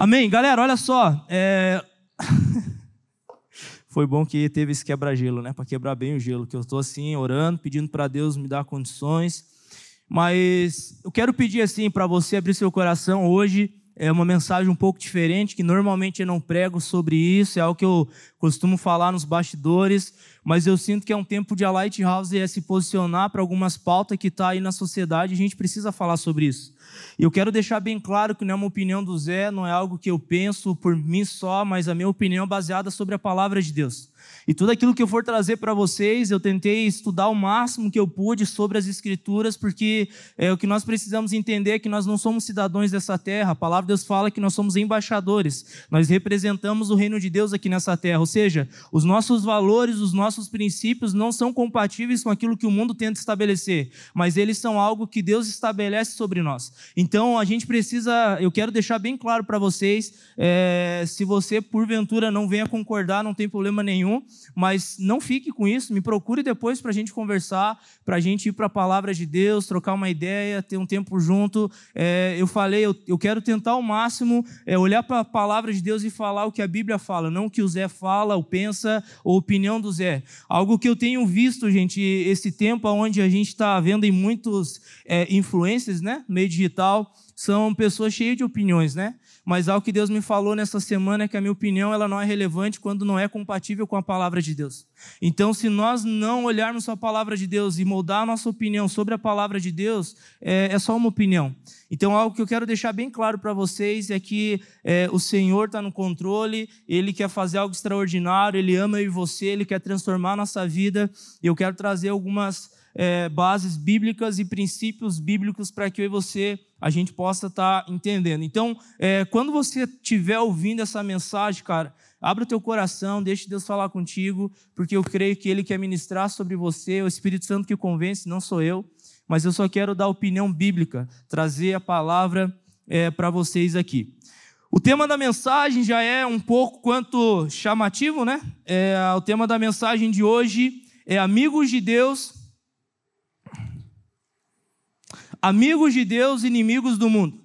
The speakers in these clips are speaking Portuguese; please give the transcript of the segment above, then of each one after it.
Amém? Galera, olha só. É... Foi bom que teve esse quebra-gelo, né? Para quebrar bem o gelo, que eu estou assim, orando, pedindo para Deus me dar condições. Mas eu quero pedir assim para você abrir seu coração hoje. É uma mensagem um pouco diferente, que normalmente eu não prego sobre isso, é algo que eu costumo falar nos bastidores, mas eu sinto que é um tempo de a Lighthouse é se posicionar para algumas pautas que está aí na sociedade, a gente precisa falar sobre isso. Eu quero deixar bem claro que não é uma opinião do Zé, não é algo que eu penso por mim só, mas a minha opinião é baseada sobre a palavra de Deus. E tudo aquilo que eu for trazer para vocês, eu tentei estudar o máximo que eu pude sobre as Escrituras, porque é, o que nós precisamos entender é que nós não somos cidadãos dessa terra. A palavra de Deus fala que nós somos embaixadores. Nós representamos o reino de Deus aqui nessa terra. Ou seja, os nossos valores, os nossos princípios não são compatíveis com aquilo que o mundo tenta estabelecer, mas eles são algo que Deus estabelece sobre nós. Então a gente precisa, eu quero deixar bem claro para vocês, é, se você porventura não venha concordar, não tem problema nenhum, mas não fique com isso, me procure depois para a gente conversar, para a gente ir para a palavra de Deus, trocar uma ideia, ter um tempo junto. É, eu falei, eu, eu, quero tentar ao máximo é, olhar para a palavra de Deus e falar o que a Bíblia fala, não o que o Zé fala, ou pensa, ou opinião do Zé. Algo que eu tenho visto, gente, esse tempo onde a gente está vendo em muitos é, influências, né, meio digital, são pessoas cheias de opiniões, né? Mas algo que Deus me falou nessa semana é que a minha opinião ela não é relevante quando não é compatível com a palavra de Deus. Então, se nós não olharmos a palavra de Deus e moldar a nossa opinião sobre a palavra de Deus, é, é só uma opinião. Então, algo que eu quero deixar bem claro para vocês é que é, o Senhor está no controle, Ele quer fazer algo extraordinário, Ele ama eu e você, Ele quer transformar a nossa vida. E eu quero trazer algumas é, bases bíblicas e princípios bíblicos para que eu e você a gente possa estar tá entendendo. Então, é, quando você estiver ouvindo essa mensagem, cara, abra o teu coração, deixe Deus falar contigo, porque eu creio que Ele quer ministrar sobre você, o Espírito Santo que convence, não sou eu, mas eu só quero dar opinião bíblica, trazer a palavra é, para vocês aqui. O tema da mensagem já é um pouco quanto chamativo, né? É, o tema da mensagem de hoje é Amigos de Deus Amigos de Deus, inimigos do mundo.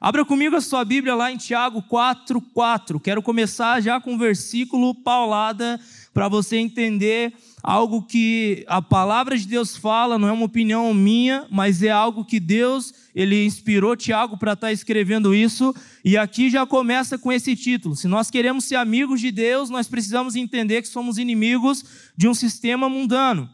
Abra comigo a sua Bíblia lá em Tiago 4, 4. Quero começar já com um versículo paulada para você entender algo que a palavra de Deus fala, não é uma opinião minha, mas é algo que Deus, ele inspirou Tiago para estar tá escrevendo isso, e aqui já começa com esse título. Se nós queremos ser amigos de Deus, nós precisamos entender que somos inimigos de um sistema mundano.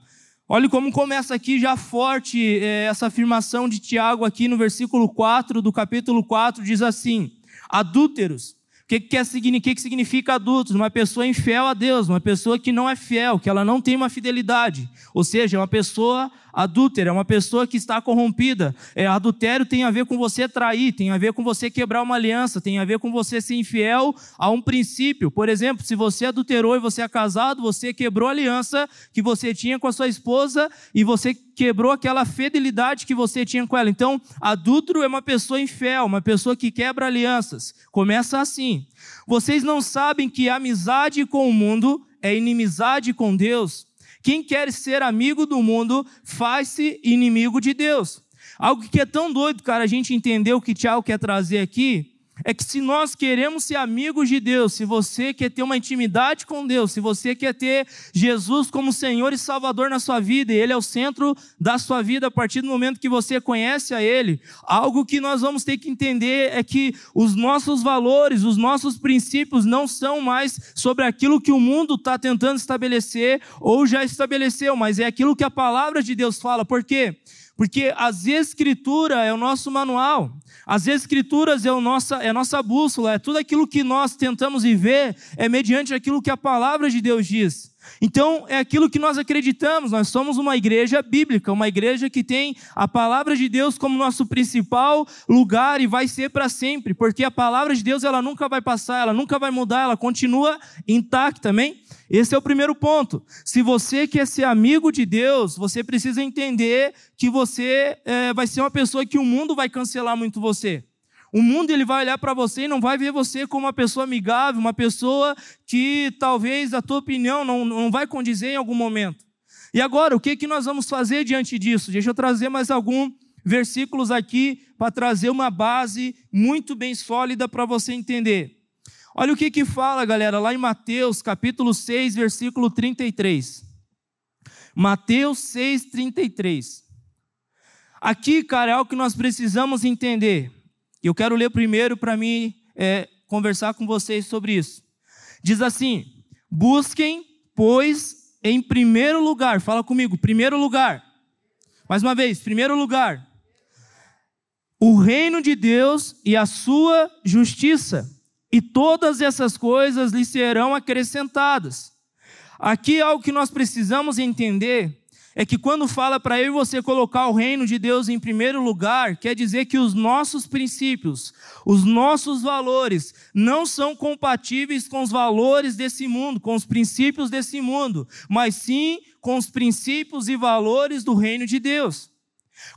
Olha como começa aqui já forte é, essa afirmação de Tiago aqui no versículo 4 do capítulo 4, diz assim: adúlteros. O que, que, que, que significa adultos? Uma pessoa infiel a Deus, uma pessoa que não é fiel, que ela não tem uma fidelidade. Ou seja, é uma pessoa adúltera, é uma pessoa que está corrompida. É, adultério tem a ver com você trair, tem a ver com você quebrar uma aliança, tem a ver com você ser infiel a um princípio. Por exemplo, se você adulterou e você é casado, você quebrou a aliança que você tinha com a sua esposa e você quebrou aquela fidelidade que você tinha com ela. Então, adúltero é uma pessoa infiel, uma pessoa que quebra alianças. Começa assim. Vocês não sabem que amizade com o mundo é inimizade com Deus? Quem quer ser amigo do mundo faz-se inimigo de Deus. Algo que é tão doido, cara, a gente entender o que Tiago quer trazer aqui, é que se nós queremos ser amigos de Deus, se você quer ter uma intimidade com Deus, se você quer ter Jesus como Senhor e Salvador na sua vida, e Ele é o centro da sua vida a partir do momento que você conhece a Ele, algo que nós vamos ter que entender é que os nossos valores, os nossos princípios não são mais sobre aquilo que o mundo está tentando estabelecer ou já estabeleceu, mas é aquilo que a palavra de Deus fala. Por quê? Porque as Escrituras é o nosso manual, as Escrituras é, o nossa, é a nossa bússola, é tudo aquilo que nós tentamos viver, é mediante aquilo que a palavra de Deus diz. Então, é aquilo que nós acreditamos, nós somos uma igreja bíblica, uma igreja que tem a palavra de Deus como nosso principal lugar e vai ser para sempre, porque a palavra de Deus ela nunca vai passar, ela nunca vai mudar, ela continua intacta, amém? Esse é o primeiro ponto. Se você quer ser amigo de Deus, você precisa entender que você é, vai ser uma pessoa que o mundo vai cancelar muito você. O mundo ele vai olhar para você e não vai ver você como uma pessoa amigável, uma pessoa que talvez a tua opinião não, não vai condizer em algum momento. E agora, o que, que nós vamos fazer diante disso? Deixa eu trazer mais algum versículos aqui para trazer uma base muito bem sólida para você entender. Olha o que que fala, galera, lá em Mateus, capítulo 6, versículo 33. Mateus 6, 33. Aqui, cara, é algo que nós precisamos entender. Eu quero ler primeiro para mim é, conversar com vocês sobre isso. Diz assim: Busquem, pois, em primeiro lugar, fala comigo, primeiro lugar. Mais uma vez, primeiro lugar, o reino de Deus e a sua justiça, e todas essas coisas lhe serão acrescentadas. Aqui algo que nós precisamos entender é que quando fala para eu e você colocar o reino de Deus em primeiro lugar, quer dizer que os nossos princípios, os nossos valores não são compatíveis com os valores desse mundo, com os princípios desse mundo, mas sim com os princípios e valores do reino de Deus.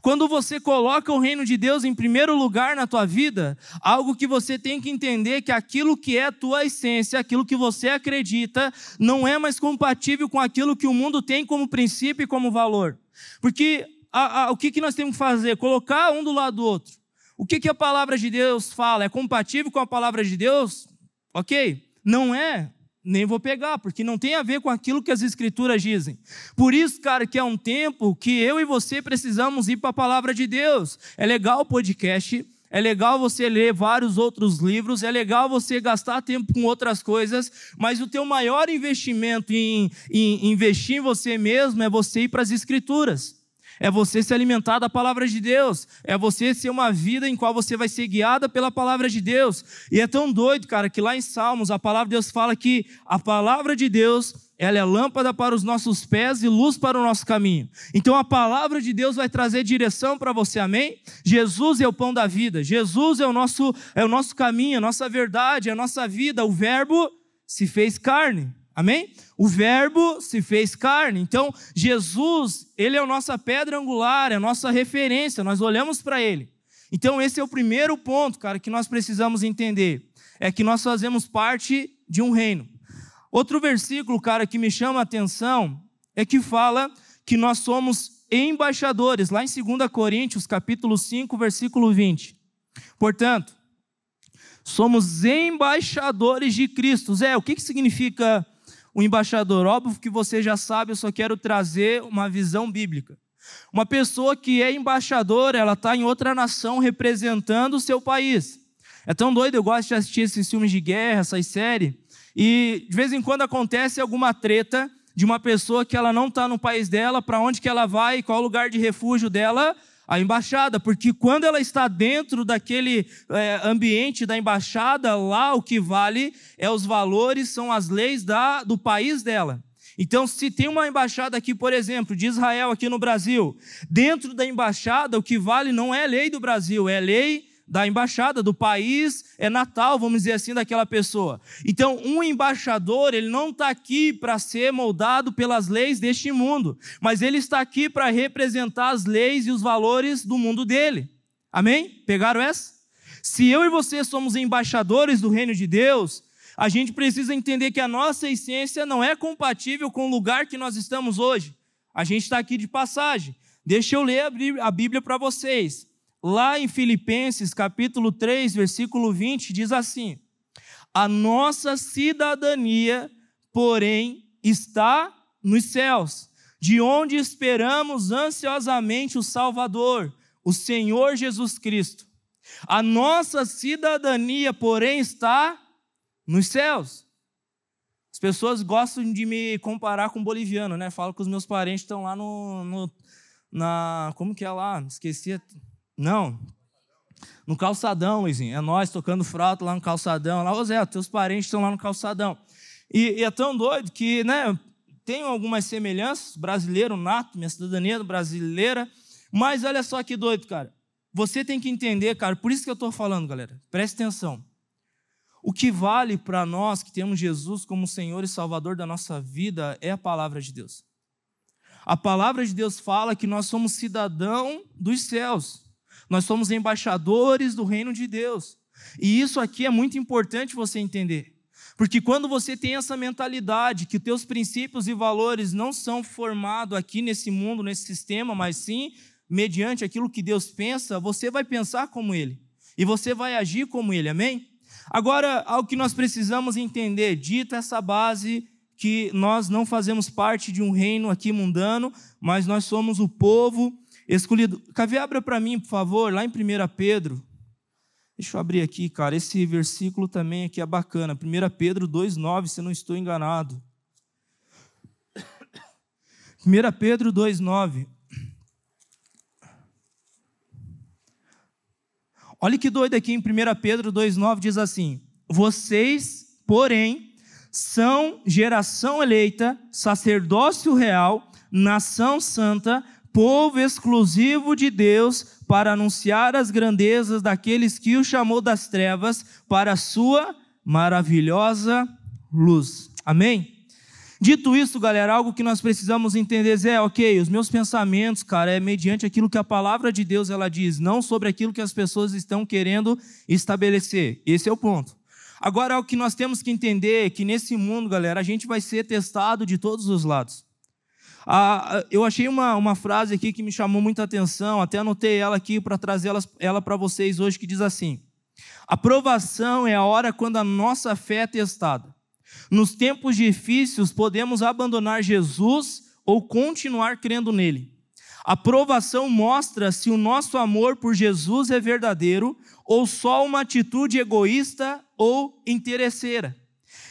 Quando você coloca o reino de Deus em primeiro lugar na tua vida, algo que você tem que entender que aquilo que é a tua essência, aquilo que você acredita, não é mais compatível com aquilo que o mundo tem como princípio e como valor. Porque a, a, o que, que nós temos que fazer? Colocar um do lado do outro. O que, que a palavra de Deus fala? É compatível com a palavra de Deus? Ok? Não é nem vou pegar, porque não tem a ver com aquilo que as escrituras dizem. Por isso, cara, que é um tempo que eu e você precisamos ir para a palavra de Deus. É legal o podcast, é legal você ler vários outros livros, é legal você gastar tempo com outras coisas, mas o teu maior investimento em, em investir em você mesmo é você ir para as escrituras é você se alimentar da palavra de Deus, é você ser uma vida em qual você vai ser guiada pela palavra de Deus. E é tão doido, cara, que lá em Salmos a palavra de Deus fala que a palavra de Deus ela é lâmpada para os nossos pés e luz para o nosso caminho. Então a palavra de Deus vai trazer direção para você, amém? Jesus é o pão da vida, Jesus é o nosso, é o nosso caminho, a nossa verdade, a nossa vida. O Verbo se fez carne. Amém? O Verbo se fez carne. Então, Jesus, ele é a nossa pedra angular, é a nossa referência, nós olhamos para ele. Então, esse é o primeiro ponto, cara, que nós precisamos entender. É que nós fazemos parte de um reino. Outro versículo, cara, que me chama a atenção é que fala que nós somos embaixadores, lá em 2 Coríntios, capítulo 5, versículo 20. Portanto, somos embaixadores de Cristo. Zé, o que, que significa o embaixador. Óbvio que você já sabe, eu só quero trazer uma visão bíblica. Uma pessoa que é embaixador, ela está em outra nação representando o seu país. É tão doido, eu gosto de assistir esses filmes de guerra, essas séries, e de vez em quando acontece alguma treta de uma pessoa que ela não está no país dela, para onde que ela vai, qual o lugar de refúgio dela, a embaixada, porque quando ela está dentro daquele é, ambiente da embaixada, lá o que vale é os valores, são as leis da, do país dela. Então, se tem uma embaixada aqui, por exemplo, de Israel aqui no Brasil, dentro da embaixada o que vale não é lei do Brasil, é lei da embaixada, do país é natal, vamos dizer assim, daquela pessoa. Então, um embaixador, ele não está aqui para ser moldado pelas leis deste mundo, mas ele está aqui para representar as leis e os valores do mundo dele. Amém? Pegaram essa? Se eu e você somos embaixadores do reino de Deus, a gente precisa entender que a nossa essência não é compatível com o lugar que nós estamos hoje. A gente está aqui de passagem. Deixa eu ler a Bíblia para vocês. Lá em Filipenses, capítulo 3, versículo 20, diz assim: A nossa cidadania, porém, está nos céus, de onde esperamos ansiosamente o Salvador, o Senhor Jesus Cristo. A nossa cidadania, porém, está nos céus. As pessoas gostam de me comparar com boliviano, né? Falo que os meus parentes estão lá no, no na como que é lá? Esqueci não. No calçadão, Luizinho. É nós tocando frauta lá no calçadão. Lá, ô Zé, teus parentes estão lá no calçadão. E, e, é tão doido que, né, tem algumas semelhanças, brasileiro nato, minha cidadania brasileira, mas olha só que doido, cara. Você tem que entender, cara, por isso que eu estou falando, galera, preste atenção. O que vale para nós que temos Jesus como Senhor e Salvador da nossa vida é a palavra de Deus. A palavra de Deus fala que nós somos cidadão dos céus. Nós somos embaixadores do reino de Deus. E isso aqui é muito importante você entender. Porque quando você tem essa mentalidade que teus princípios e valores não são formados aqui nesse mundo, nesse sistema, mas sim mediante aquilo que Deus pensa, você vai pensar como Ele. E você vai agir como Ele, amém? Agora, algo que nós precisamos entender, dita essa base, que nós não fazemos parte de um reino aqui mundano, mas nós somos o povo escolhido. Cavê, abra para mim, por favor, lá em 1 Pedro. Deixa eu abrir aqui, cara. Esse versículo também aqui é bacana. 1 Pedro 2,9, se não estou enganado. 1 Pedro 2,9. Olha que doido aqui em 1 Pedro 2,9 diz assim: Vocês, porém, são geração eleita, sacerdócio real, nação santa, povo exclusivo de Deus, para anunciar as grandezas daqueles que o chamou das trevas para a sua maravilhosa luz. Amém? Dito isso, galera, algo que nós precisamos entender é, ok, os meus pensamentos, cara, é mediante aquilo que a palavra de Deus ela diz, não sobre aquilo que as pessoas estão querendo estabelecer. Esse é o ponto. Agora, o que nós temos que entender é que nesse mundo, galera, a gente vai ser testado de todos os lados. Ah, eu achei uma, uma frase aqui que me chamou muita atenção, até anotei ela aqui para trazer ela, ela para vocês hoje, que diz assim: A provação é a hora quando a nossa fé é testada. Nos tempos difíceis, podemos abandonar Jesus ou continuar crendo nele. A provação mostra se o nosso amor por Jesus é verdadeiro ou só uma atitude egoísta ou interesseira.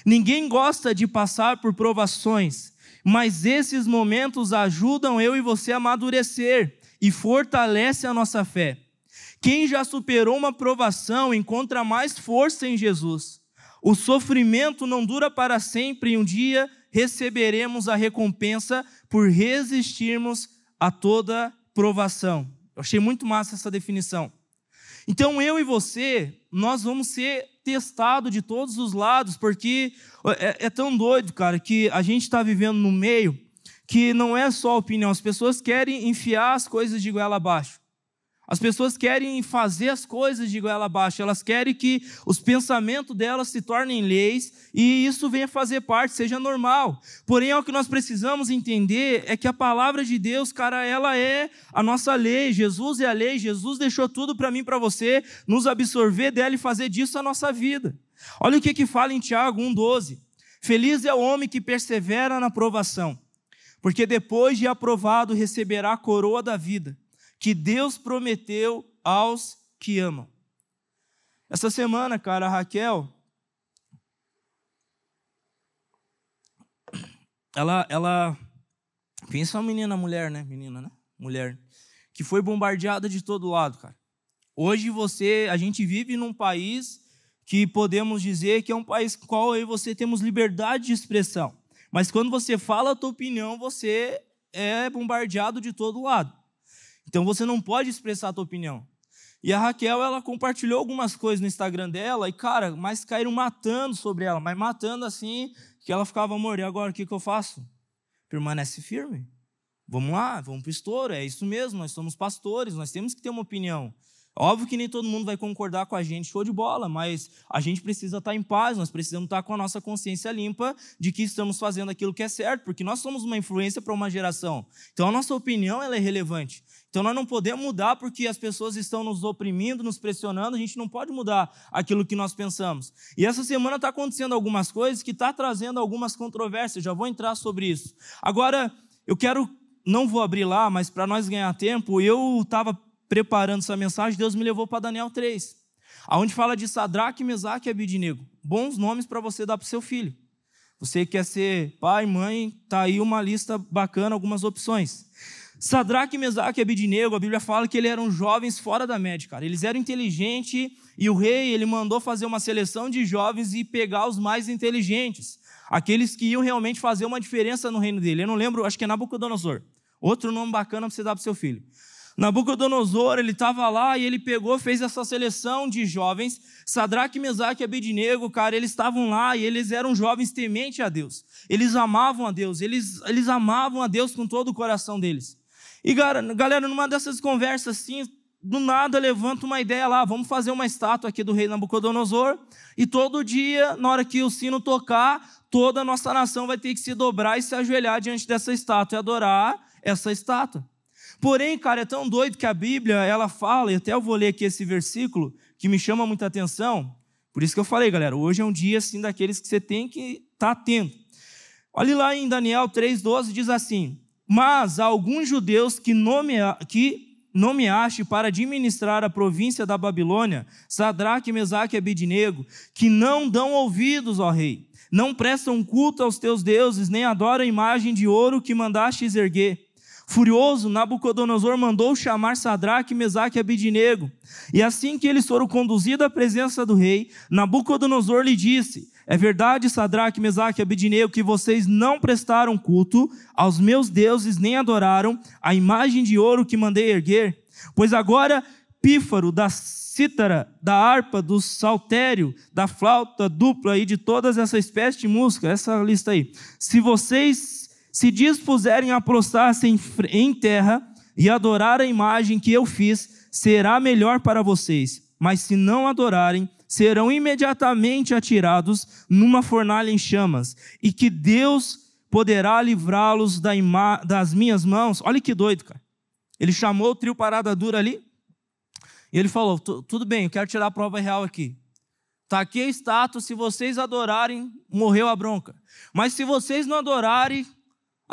Ninguém gosta de passar por provações, mas esses momentos ajudam eu e você a amadurecer e fortalece a nossa fé. Quem já superou uma provação encontra mais força em Jesus. O sofrimento não dura para sempre e um dia receberemos a recompensa por resistirmos a toda provação. Eu achei muito massa essa definição. Então eu e você, nós vamos ser testados de todos os lados, porque é, é tão doido, cara, que a gente está vivendo no meio que não é só opinião, as pessoas querem enfiar as coisas de goela abaixo. As pessoas querem fazer as coisas de goela abaixo, elas querem que os pensamentos delas se tornem leis e isso venha fazer parte, seja normal. Porém, o que nós precisamos entender é que a palavra de Deus, cara, ela é a nossa lei. Jesus é a lei, Jesus deixou tudo para mim para você, nos absorver dela e fazer disso a nossa vida. Olha o que, que fala em Tiago 1,12. Feliz é o homem que persevera na provação, porque depois de aprovado receberá a coroa da vida que Deus prometeu aos que amam. Essa semana, cara, a Raquel, ela, ela, pensa uma menina, mulher, né? Menina, né? Mulher, que foi bombardeada de todo lado, cara. Hoje você, a gente vive num país que podemos dizer que é um país com qual eu e você temos liberdade de expressão. Mas quando você fala a tua opinião, você é bombardeado de todo lado. Então você não pode expressar a tua opinião. E a Raquel, ela compartilhou algumas coisas no Instagram dela e, cara, mas caíram matando sobre ela, mas matando assim, que ela ficava, amor, e agora o que, que eu faço? Permanece firme. Vamos lá, vamos para o estouro, é isso mesmo, nós somos pastores, nós temos que ter uma opinião. Óbvio que nem todo mundo vai concordar com a gente, show de bola, mas a gente precisa estar em paz, nós precisamos estar com a nossa consciência limpa de que estamos fazendo aquilo que é certo, porque nós somos uma influência para uma geração. Então a nossa opinião ela é relevante. Então nós não podemos mudar porque as pessoas estão nos oprimindo, nos pressionando, a gente não pode mudar aquilo que nós pensamos. E essa semana está acontecendo algumas coisas que está trazendo algumas controvérsias, já vou entrar sobre isso. Agora, eu quero, não vou abrir lá, mas para nós ganhar tempo, eu estava preparando essa mensagem, Deus me levou para Daniel 3, aonde fala de Sadraque, Mesaque e Abidinego. Bons nomes para você dar para o seu filho. Você quer ser pai, mãe, tá aí uma lista bacana, algumas opções. Sadraque, Mesaque e Abidinego, a Bíblia fala que eles eram jovens fora da média, cara. Eles eram inteligentes e o rei, ele mandou fazer uma seleção de jovens e pegar os mais inteligentes. Aqueles que iam realmente fazer uma diferença no reino dele. Eu não lembro, acho que é Nabucodonosor. Outro nome bacana para você dar para seu filho. Nabucodonosor, ele estava lá e ele pegou, fez essa seleção de jovens, Sadraque, Mesaque e Abednego, cara, eles estavam lá e eles eram jovens tementes a Deus. Eles amavam a Deus, eles, eles amavam a Deus com todo o coração deles. E galera, numa dessas conversas assim, do nada levanta uma ideia lá, vamos fazer uma estátua aqui do rei Nabucodonosor, e todo dia, na hora que o sino tocar, toda a nossa nação vai ter que se dobrar e se ajoelhar diante dessa estátua e adorar essa estátua. Porém, cara, é tão doido que a Bíblia, ela fala, e até eu vou ler aqui esse versículo, que me chama muita atenção. Por isso que eu falei, galera, hoje é um dia assim daqueles que você tem que estar tá atento. Olhe lá em Daniel 3,12, diz assim: Mas alguns judeus que, nomea, que nomeaste para administrar a província da Babilônia, Sadraque, Mesaque e Abidnego, que não dão ouvidos ao rei, não prestam culto aos teus deuses, nem adoram a imagem de ouro que mandaste erguer. Furioso, Nabucodonosor mandou chamar Sadraque, Mesaque e Abidnego. E assim que eles foram conduzidos à presença do rei, Nabucodonosor lhe disse: É verdade, Sadraque, Mesaque e Abidnego, que vocês não prestaram culto aos meus deuses, nem adoraram a imagem de ouro que mandei erguer? Pois agora, pífaro da cítara, da harpa, do saltério, da flauta dupla e de todas essa espécie de música, essa lista aí. Se vocês se dispuserem a prostrar-se em terra e adorar a imagem que eu fiz, será melhor para vocês. Mas se não adorarem, serão imediatamente atirados numa fornalha em chamas, e que Deus poderá livrá-los das minhas mãos. Olha que doido, cara. Ele chamou o trio Parada Dura ali, e ele falou: tudo bem, eu quero tirar a prova real aqui. Está aqui a estátua, se vocês adorarem, morreu a bronca. Mas se vocês não adorarem,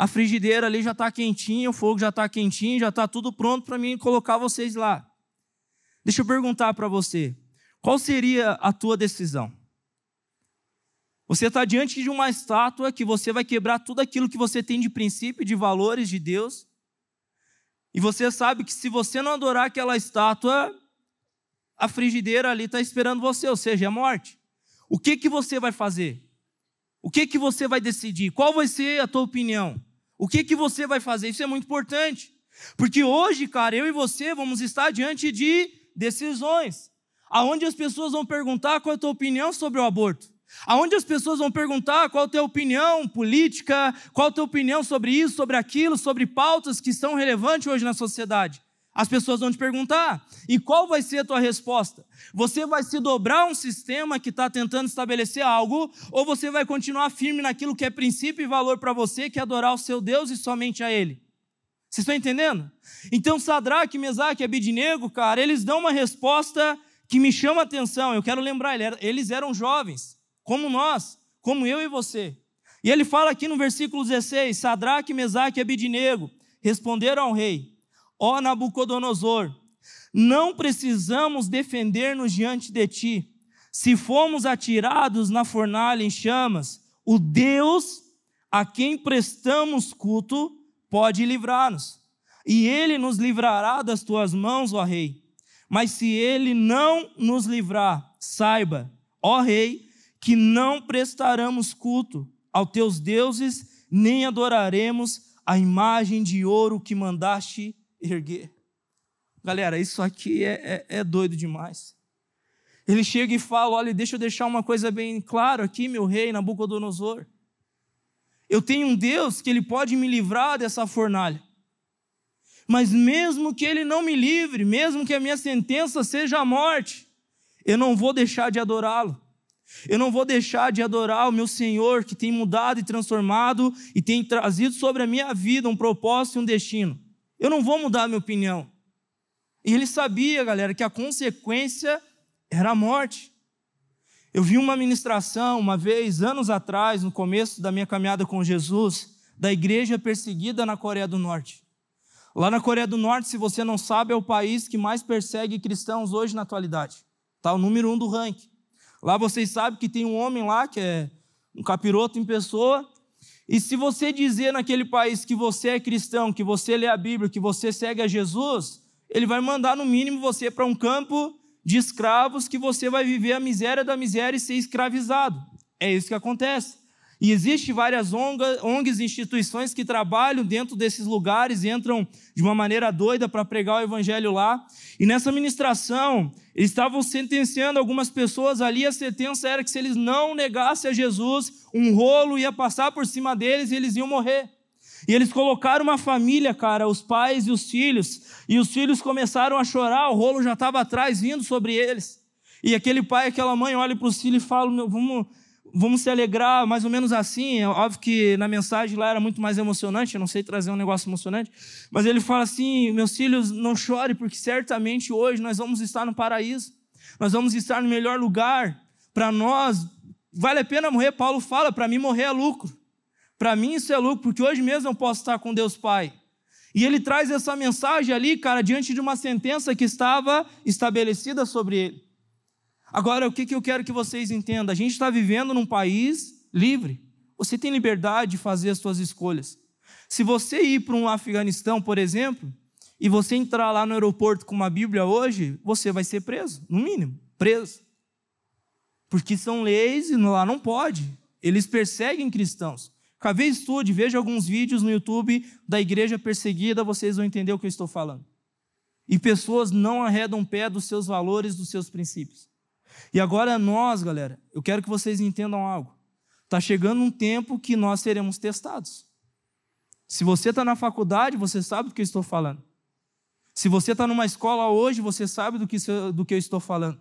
a frigideira ali já está quentinha, o fogo já está quentinho, já está tudo pronto para mim colocar vocês lá. Deixa eu perguntar para você: qual seria a tua decisão? Você está diante de uma estátua que você vai quebrar tudo aquilo que você tem de princípio, de valores de Deus. E você sabe que se você não adorar aquela estátua, a frigideira ali está esperando você, ou seja, é a morte. O que, que você vai fazer? O que, que você vai decidir? Qual vai ser a tua opinião? O que, que você vai fazer? Isso é muito importante. Porque hoje, cara, eu e você vamos estar diante de decisões. Aonde as pessoas vão perguntar qual é a tua opinião sobre o aborto. Aonde as pessoas vão perguntar qual é a tua opinião política, qual é a tua opinião sobre isso, sobre aquilo, sobre pautas que são relevantes hoje na sociedade. As pessoas vão te perguntar, e qual vai ser a tua resposta? Você vai se dobrar um sistema que está tentando estabelecer algo, ou você vai continuar firme naquilo que é princípio e valor para você, que é adorar o seu Deus e somente a Ele? Vocês estão entendendo? Então, Sadraque, Mesaque e Abidnego, cara, eles dão uma resposta que me chama a atenção. Eu quero lembrar, eles eram jovens, como nós, como eu e você. E ele fala aqui no versículo 16: Sadraque, Mesaque e Abidnego responderam ao rei Ó Nabucodonosor, não precisamos defender-nos diante de ti. Se fomos atirados na fornalha em chamas, o Deus a quem prestamos culto pode livrar-nos. E ele nos livrará das tuas mãos, ó rei. Mas se ele não nos livrar, saiba, ó rei, que não prestaremos culto aos teus deuses, nem adoraremos a imagem de ouro que mandaste erguer. Galera, isso aqui é, é, é doido demais. Ele chega e fala: olha, deixa eu deixar uma coisa bem clara aqui, meu rei Nabucodonosor. Eu tenho um Deus que ele pode me livrar dessa fornalha. Mas mesmo que ele não me livre, mesmo que a minha sentença seja a morte, eu não vou deixar de adorá-lo. Eu não vou deixar de adorar o meu Senhor que tem mudado e transformado e tem trazido sobre a minha vida um propósito e um destino. Eu não vou mudar a minha opinião. E ele sabia, galera, que a consequência era a morte. Eu vi uma ministração uma vez, anos atrás, no começo da minha caminhada com Jesus, da igreja perseguida na Coreia do Norte. Lá na Coreia do Norte, se você não sabe, é o país que mais persegue cristãos hoje na atualidade. Está o número um do ranking. Lá vocês sabem que tem um homem lá, que é um capiroto em pessoa, e se você dizer naquele país que você é cristão, que você lê a Bíblia, que você segue a Jesus, ele vai mandar no mínimo você para um campo de escravos que você vai viver a miséria da miséria e ser escravizado. É isso que acontece. E existe várias ONGs, instituições que trabalham dentro desses lugares, entram de uma maneira doida para pregar o evangelho lá. E nessa ministração, eles estavam sentenciando algumas pessoas ali. A sentença era que se eles não negassem a Jesus, um rolo ia passar por cima deles e eles iam morrer. E eles colocaram uma família, cara, os pais e os filhos, e os filhos começaram a chorar, o rolo já estava atrás, vindo sobre eles. E aquele pai, aquela mãe olha para os filhos e fala: vamos vamos se alegrar, mais ou menos assim. É óbvio que na mensagem lá era muito mais emocionante, eu não sei trazer um negócio emocionante, mas ele fala assim: meus filhos, não chore, porque certamente hoje nós vamos estar no paraíso, nós vamos estar no melhor lugar. Para nós, vale a pena morrer. Paulo fala: para mim morrer é lucro. Para mim isso é lucro, porque hoje mesmo eu posso estar com Deus Pai. E ele traz essa mensagem ali, cara, diante de uma sentença que estava estabelecida sobre ele. Agora, o que, que eu quero que vocês entendam? A gente está vivendo num país livre. Você tem liberdade de fazer as suas escolhas. Se você ir para um Afeganistão, por exemplo, e você entrar lá no aeroporto com uma Bíblia hoje, você vai ser preso, no mínimo, preso. Porque são leis e lá não pode. Eles perseguem cristãos. Cada vez estude, veja alguns vídeos no YouTube da igreja perseguida, vocês vão entender o que eu estou falando. E pessoas não arredam pé dos seus valores, dos seus princípios. E agora nós, galera, eu quero que vocês entendam algo. Está chegando um tempo que nós seremos testados. Se você está na faculdade, você sabe do que eu estou falando. Se você está numa escola hoje, você sabe do que, do que eu estou falando.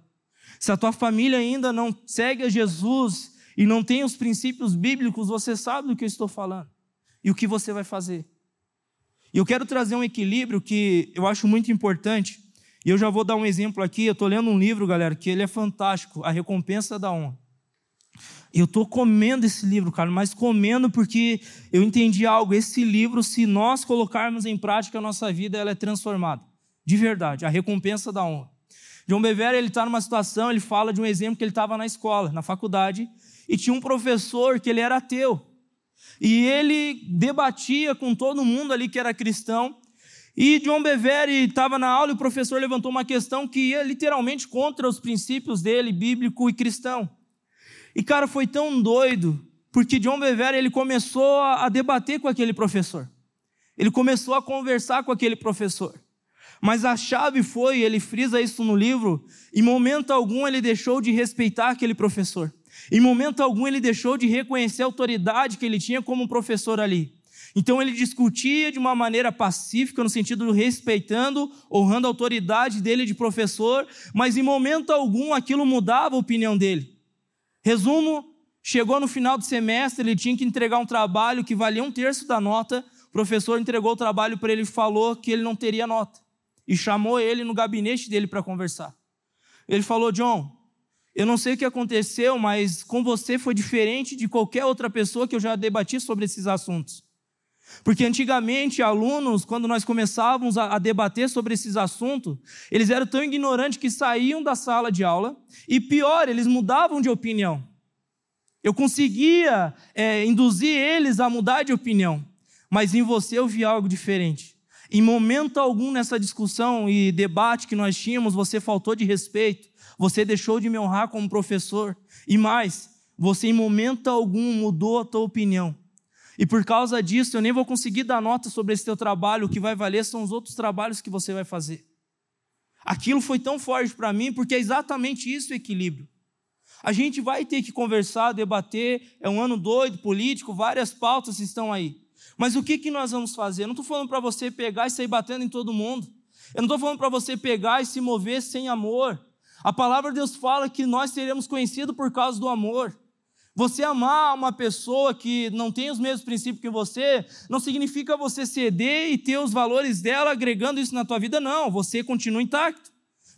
Se a tua família ainda não segue a Jesus e não tem os princípios bíblicos, você sabe do que eu estou falando. E o que você vai fazer. E eu quero trazer um equilíbrio que eu acho muito importante e eu já vou dar um exemplo aqui. Eu estou lendo um livro, galera, que ele é fantástico, A Recompensa da Honra. Eu estou comendo esse livro, cara, mas comendo porque eu entendi algo. Esse livro, se nós colocarmos em prática a nossa vida, ela é transformada. De verdade, a recompensa da honra. John Bevere, ele está numa situação, ele fala de um exemplo que ele estava na escola, na faculdade, e tinha um professor que ele era ateu. E ele debatia com todo mundo ali que era cristão, e John Bevere estava na aula e o professor levantou uma questão que ia literalmente contra os princípios dele, bíblico e cristão. E cara, foi tão doido, porque John Bevere ele começou a debater com aquele professor. Ele começou a conversar com aquele professor. Mas a chave foi, ele frisa isso no livro, em momento algum ele deixou de respeitar aquele professor. Em momento algum ele deixou de reconhecer a autoridade que ele tinha como professor ali. Então ele discutia de uma maneira pacífica, no sentido respeitando, honrando a autoridade dele de professor, mas em momento algum aquilo mudava a opinião dele. Resumo: chegou no final do semestre, ele tinha que entregar um trabalho que valia um terço da nota. O professor entregou o trabalho para ele e falou que ele não teria nota. E chamou ele no gabinete dele para conversar. Ele falou: John, eu não sei o que aconteceu, mas com você foi diferente de qualquer outra pessoa que eu já debati sobre esses assuntos. Porque antigamente, alunos, quando nós começávamos a, a, debater sobre esses assuntos, eles eram tão ignorantes que saíam da sala de aula e, pior, eles mudavam de opinião. Eu conseguia é, induzir eles a mudar de opinião, mas em você eu vi algo diferente. Em momento algum nessa discussão e debate que nós tínhamos, você faltou de respeito, você deixou de me honrar como professor, e mais, você em momento algum mudou a tua opinião. E por causa disso, eu nem vou conseguir dar nota sobre esse teu trabalho, o que vai valer são os outros trabalhos que você vai fazer. Aquilo foi tão forte para mim, porque é exatamente isso o equilíbrio. A gente vai ter que conversar, debater, é um ano doido, político, várias pautas estão aí. Mas o que, que nós vamos fazer? Eu não estou falando para você pegar e sair batendo em todo mundo. Eu não estou falando para você pegar e se mover sem amor. A palavra de Deus fala que nós seremos conhecidos por causa do amor. Você amar uma pessoa que não tem os mesmos princípios que você, não significa você ceder e ter os valores dela agregando isso na tua vida, não. Você continua intacto,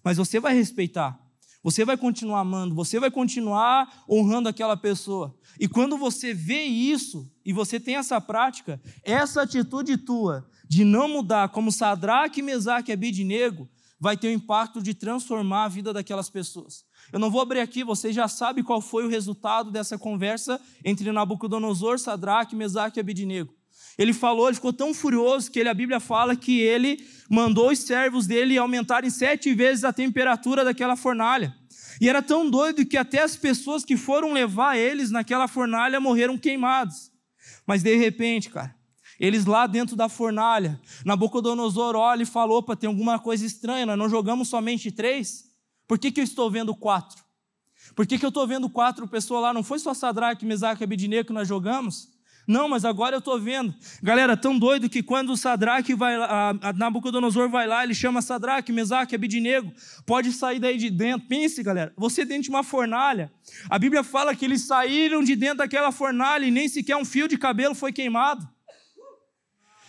mas você vai respeitar. Você vai continuar amando, você vai continuar honrando aquela pessoa. E quando você vê isso e você tem essa prática, essa atitude tua de não mudar, como Sadraque, Mesaque e Abidinego, vai ter o impacto de transformar a vida daquelas pessoas. Eu não vou abrir aqui, você já sabe qual foi o resultado dessa conversa entre Nabucodonosor, Sadraque, Mesaque e Abidinego. Ele falou, ele ficou tão furioso que ele, a Bíblia fala que ele mandou os servos dele aumentarem sete vezes a temperatura daquela fornalha. E era tão doido que até as pessoas que foram levar eles naquela fornalha morreram queimados. Mas de repente, cara, eles lá dentro da fornalha, Nabucodonosor olha e falou: opa, tem alguma coisa estranha, nós não jogamos somente três? Por que, que eu estou vendo quatro? Por que, que eu estou vendo quatro pessoas lá? Não foi só Sadraque, Mesaque e Abidineiro que nós jogamos? Não, mas agora eu estou vendo. Galera, tão doido que quando o Sadraque vai lá, a Nabucodonosor vai lá, ele chama Sadraque, Mesaque, Abidinego, pode sair daí de dentro. Pense, galera, você dentro de uma fornalha. A Bíblia fala que eles saíram de dentro daquela fornalha e nem sequer um fio de cabelo foi queimado.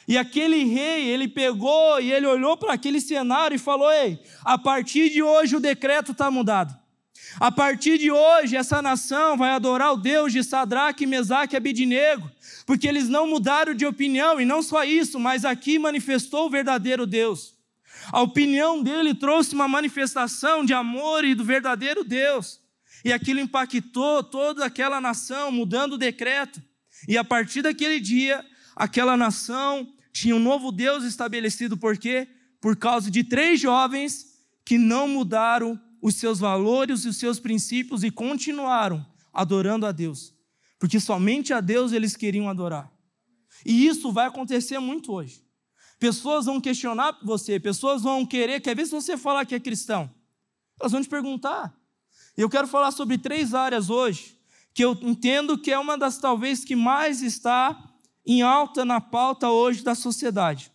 E aquele rei, ele pegou e ele olhou para aquele cenário e falou: Ei, a partir de hoje o decreto está mudado. A partir de hoje, essa nação vai adorar o Deus de Sadraque, Mesaque e Abidinego, porque eles não mudaram de opinião, e não só isso, mas aqui manifestou o verdadeiro Deus. A opinião dele trouxe uma manifestação de amor e do verdadeiro Deus, e aquilo impactou toda aquela nação, mudando o decreto. E a partir daquele dia, aquela nação tinha um novo Deus estabelecido, por quê? Por causa de três jovens que não mudaram os seus valores e os seus princípios e continuaram adorando a Deus, porque somente a Deus eles queriam adorar. E isso vai acontecer muito hoje. Pessoas vão questionar você, pessoas vão querer, quer ver se você falar que é cristão. Elas vão te perguntar. Eu quero falar sobre três áreas hoje que eu entendo que é uma das talvez que mais está em alta na pauta hoje da sociedade.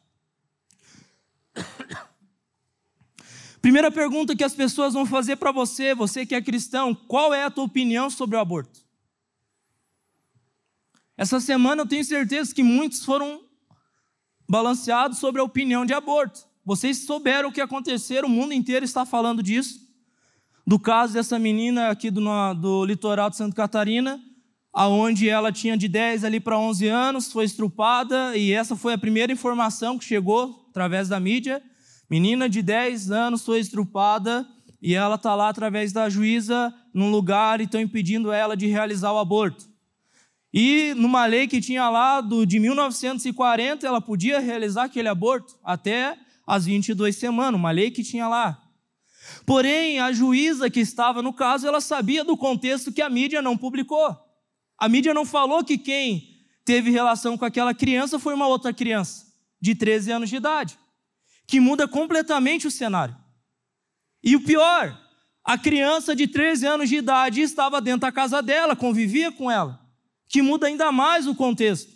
Primeira pergunta que as pessoas vão fazer para você, você que é cristão, qual é a tua opinião sobre o aborto? Essa semana eu tenho certeza que muitos foram balanceados sobre a opinião de aborto. Vocês souberam o que aconteceu, o mundo inteiro está falando disso. Do caso dessa menina aqui do, do litoral de Santa Catarina, aonde ela tinha de 10 ali para 11 anos, foi estrupada, e essa foi a primeira informação que chegou através da mídia. Menina de 10 anos foi estrupada e ela está lá através da juíza num lugar e estão impedindo ela de realizar o aborto. E numa lei que tinha lá do, de 1940, ela podia realizar aquele aborto até as 22 semanas, uma lei que tinha lá. Porém, a juíza que estava no caso, ela sabia do contexto que a mídia não publicou. A mídia não falou que quem teve relação com aquela criança foi uma outra criança de 13 anos de idade que muda completamente o cenário. E o pior, a criança de 13 anos de idade estava dentro da casa dela, convivia com ela, que muda ainda mais o contexto.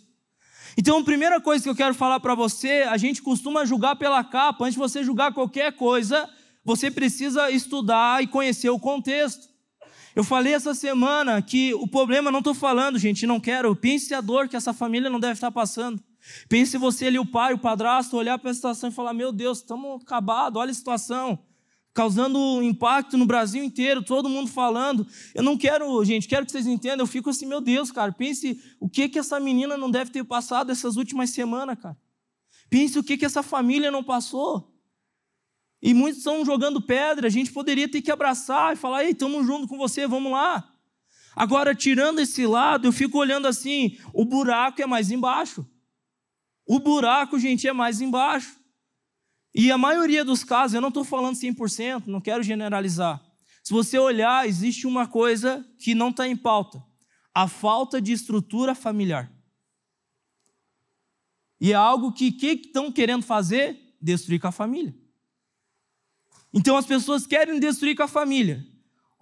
Então, a primeira coisa que eu quero falar para você, a gente costuma julgar pela capa, antes de você julgar qualquer coisa, você precisa estudar e conhecer o contexto. Eu falei essa semana que o problema, não estou falando, gente, não quero, pense a dor que essa família não deve estar passando. Pense você ali, o pai, o padrasto, olhar para a situação e falar: Meu Deus, estamos acabados, olha a situação. Causando impacto no Brasil inteiro, todo mundo falando. Eu não quero, gente, quero que vocês entendam. Eu fico assim, meu Deus, cara. Pense o que que essa menina não deve ter passado essas últimas semanas, cara. Pense o que que essa família não passou. E muitos estão jogando pedra. A gente poderia ter que abraçar e falar: Ei, estamos junto com você, vamos lá. Agora, tirando esse lado, eu fico olhando assim: o buraco é mais embaixo. O buraco, gente, é mais embaixo. E a maioria dos casos, eu não estou falando 100%, não quero generalizar. Se você olhar, existe uma coisa que não está em pauta: a falta de estrutura familiar. E é algo que que estão querendo fazer? Destruir com a família. Então as pessoas querem destruir com a família.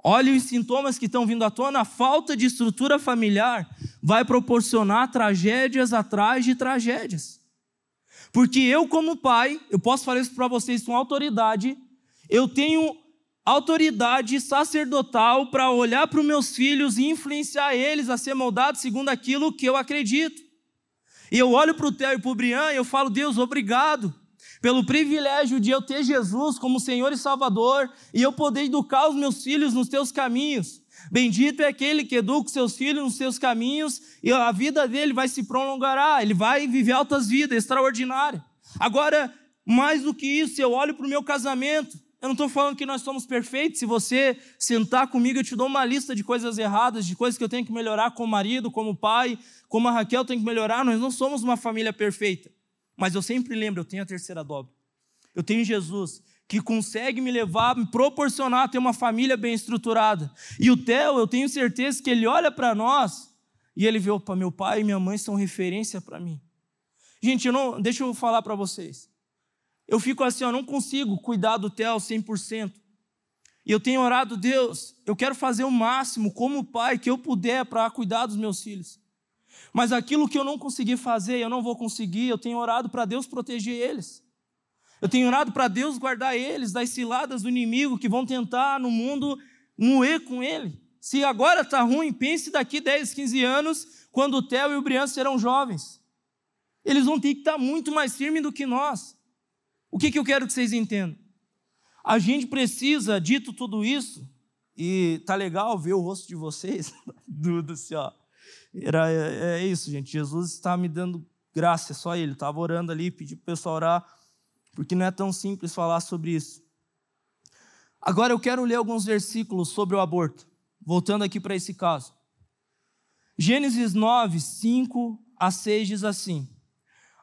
Olha os sintomas que estão vindo à tona, a falta de estrutura familiar vai proporcionar tragédias atrás de tragédias. Porque eu, como pai, eu posso falar isso para vocês com autoridade, eu tenho autoridade sacerdotal para olhar para os meus filhos e influenciar eles a ser moldados segundo aquilo que eu acredito. E eu olho para o Theo e para o Brian e eu falo, Deus, obrigado pelo privilégio de eu ter Jesus como Senhor e Salvador e eu poder educar os meus filhos nos teus caminhos. Bendito é aquele que educa seus filhos nos seus caminhos e a vida dele vai se prolongará, ele vai viver altas vidas, extraordinárias. Agora, mais do que isso, eu olho para o meu casamento. Eu não estou falando que nós somos perfeitos. Se você sentar comigo, eu te dou uma lista de coisas erradas, de coisas que eu tenho que melhorar como marido, como pai, como a Raquel tem que melhorar. Nós não somos uma família perfeita. Mas eu sempre lembro, eu tenho a terceira dobra. Eu tenho Jesus que consegue me levar, me proporcionar a ter uma família bem estruturada. E o Theo, eu tenho certeza que ele olha para nós e ele vê, opa, meu pai e minha mãe são referência para mim. Gente, eu não, deixa eu falar para vocês. Eu fico assim, eu não consigo cuidar do Theo 100%. E eu tenho orado, Deus, eu quero fazer o máximo como pai que eu puder para cuidar dos meus filhos. Mas aquilo que eu não consegui fazer, eu não vou conseguir, eu tenho orado para Deus proteger eles. Eu tenho orado para Deus guardar eles das ciladas do inimigo que vão tentar no mundo moer com ele. Se agora está ruim, pense daqui 10, 15 anos, quando o Theo e o Brian serão jovens. Eles vão ter que estar tá muito mais firmes do que nós. O que, que eu quero que vocês entendam? A gente precisa, dito tudo isso, e tá legal ver o rosto de vocês, Duda, assim, ó. Era, é, é, isso, gente. Jesus está me dando graça, é só Ele. Estava orando ali, pedi para o pessoal orar, porque não é tão simples falar sobre isso. Agora eu quero ler alguns versículos sobre o aborto, voltando aqui para esse caso. Gênesis 9, 5 a 6 diz assim: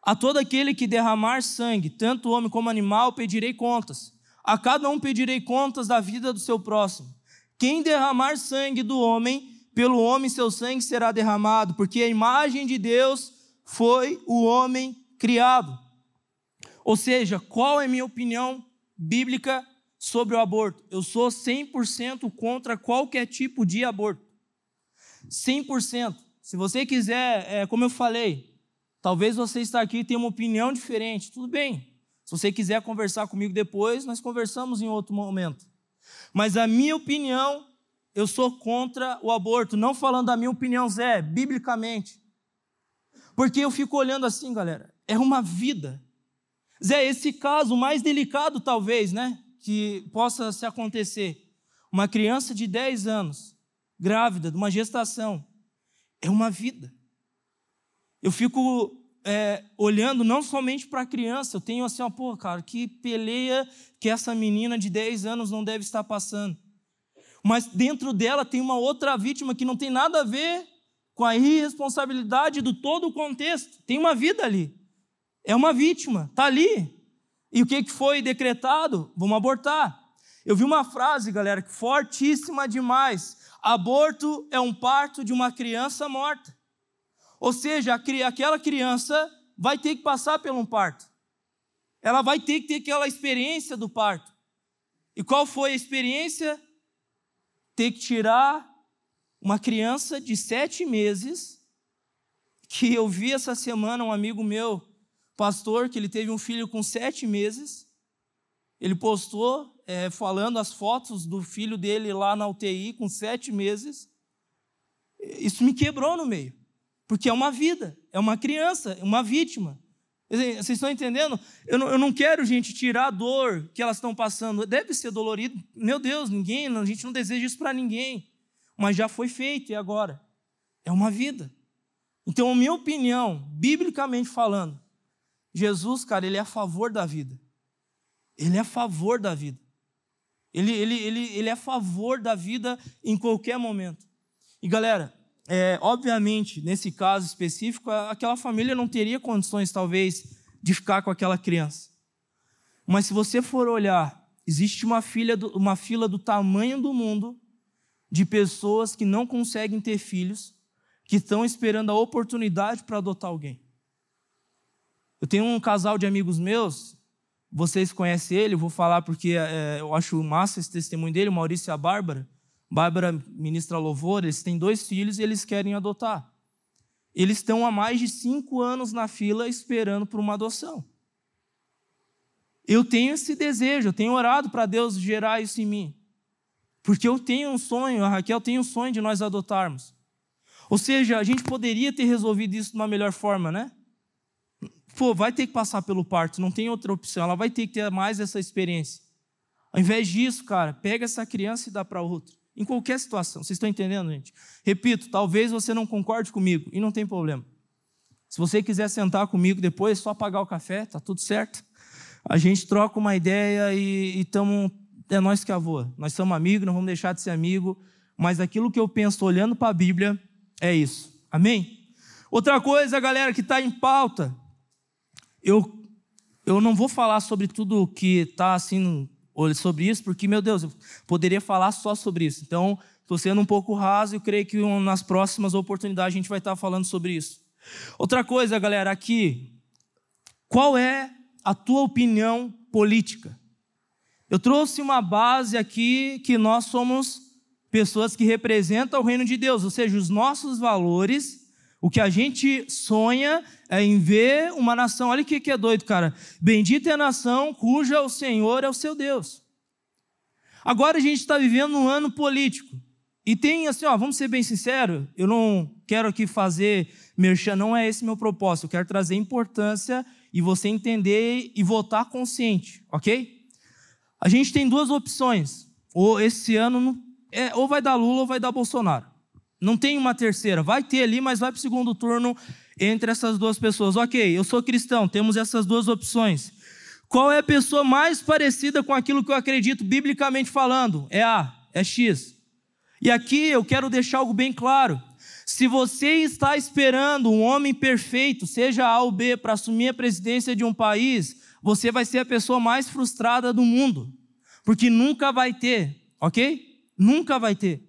A todo aquele que derramar sangue, tanto homem como animal, pedirei contas. A cada um pedirei contas da vida do seu próximo. Quem derramar sangue do homem, pelo homem seu sangue será derramado, porque a imagem de Deus foi o homem criado. Ou seja, qual é a minha opinião bíblica sobre o aborto? Eu sou 100% contra qualquer tipo de aborto. 100%. Se você quiser, é, como eu falei, talvez você está aqui e tenha uma opinião diferente, tudo bem. Se você quiser conversar comigo depois, nós conversamos em outro momento. Mas a minha opinião, eu sou contra o aborto, não falando a minha opinião, Zé, biblicamente. Porque eu fico olhando assim, galera, é uma vida. Zé, esse caso mais delicado, talvez, né, que possa se acontecer. Uma criança de 10 anos, grávida, de uma gestação, é uma vida. Eu fico é, olhando não somente para a criança, eu tenho assim, ó, pô, cara, que peleia que essa menina de 10 anos não deve estar passando. Mas dentro dela tem uma outra vítima que não tem nada a ver com a irresponsabilidade do todo o contexto. Tem uma vida ali. É uma vítima, está ali. E o que foi decretado? Vamos abortar. Eu vi uma frase, galera, fortíssima demais. Aborto é um parto de uma criança morta. Ou seja, aquela criança vai ter que passar por um parto. Ela vai ter que ter aquela experiência do parto. E qual foi a experiência? Ter que tirar uma criança de sete meses, que eu vi essa semana um amigo meu, pastor, que ele teve um filho com sete meses. Ele postou é, falando as fotos do filho dele lá na UTI com sete meses. Isso me quebrou no meio. Porque é uma vida, é uma criança, é uma vítima. Vocês estão entendendo? Eu não, eu não quero, gente, tirar a dor que elas estão passando. Deve ser dolorido. Meu Deus, ninguém, a gente não deseja isso para ninguém. Mas já foi feito, e agora? É uma vida. Então, minha opinião, biblicamente falando, Jesus, cara, ele é a favor da vida. Ele é a favor da vida. Ele, ele, ele, ele é a favor da vida em qualquer momento. E galera, é, obviamente, nesse caso específico, aquela família não teria condições, talvez, de ficar com aquela criança. Mas se você for olhar, existe uma, filha do, uma fila do tamanho do mundo de pessoas que não conseguem ter filhos, que estão esperando a oportunidade para adotar alguém. Eu tenho um casal de amigos meus, vocês conhecem ele, vou falar porque é, eu acho massa esse testemunho dele, Maurício e a Bárbara. Bárbara ministra louvor, eles têm dois filhos e eles querem adotar. Eles estão há mais de cinco anos na fila esperando por uma adoção. Eu tenho esse desejo, eu tenho orado para Deus gerar isso em mim. Porque eu tenho um sonho, a Raquel tem um sonho de nós adotarmos. Ou seja, a gente poderia ter resolvido isso de uma melhor forma, né? Pô, vai ter que passar pelo parto, não tem outra opção, ela vai ter que ter mais essa experiência. Ao invés disso, cara, pega essa criança e dá para outra. Em qualquer situação. Vocês estão entendendo, gente? Repito, talvez você não concorde comigo e não tem problema. Se você quiser sentar comigo depois, é só pagar o café, tá tudo certo. A gente troca uma ideia e, e tamo, é nós que avô. Nós somos amigos, não vamos deixar de ser amigo, mas aquilo que eu penso olhando para a Bíblia é isso. Amém? Outra coisa, galera, que está em pauta, eu, eu não vou falar sobre tudo que está assim sobre isso, porque, meu Deus, eu poderia falar só sobre isso. Então, estou sendo um pouco raso e creio que nas próximas oportunidades a gente vai estar falando sobre isso. Outra coisa, galera, aqui, qual é a tua opinião política? Eu trouxe uma base aqui que nós somos pessoas que representam o reino de Deus, ou seja, os nossos valores O que a gente sonha é em ver uma nação. Olha o que é doido, cara. Bendita é a nação cuja o Senhor é o seu Deus. Agora a gente está vivendo um ano político. E tem assim, ó, vamos ser bem sinceros, eu não quero aqui fazer merchan, não é esse meu propósito. Eu quero trazer importância e você entender e votar consciente, ok? A gente tem duas opções. Ou esse ano, é, ou vai dar Lula ou vai dar Bolsonaro. Não tem uma terceira. Vai ter ali, mas vai para o segundo turno entre essas duas pessoas. Ok, eu sou cristão, temos essas duas opções. Qual é a pessoa mais parecida com aquilo que eu acredito, biblicamente falando? É A, é X. E aqui eu quero deixar algo bem claro. Se você está esperando um homem perfeito, seja A ou B, para assumir a presidência de um país, você vai ser a pessoa mais frustrada do mundo. Porque nunca vai ter, ok? Nunca vai ter.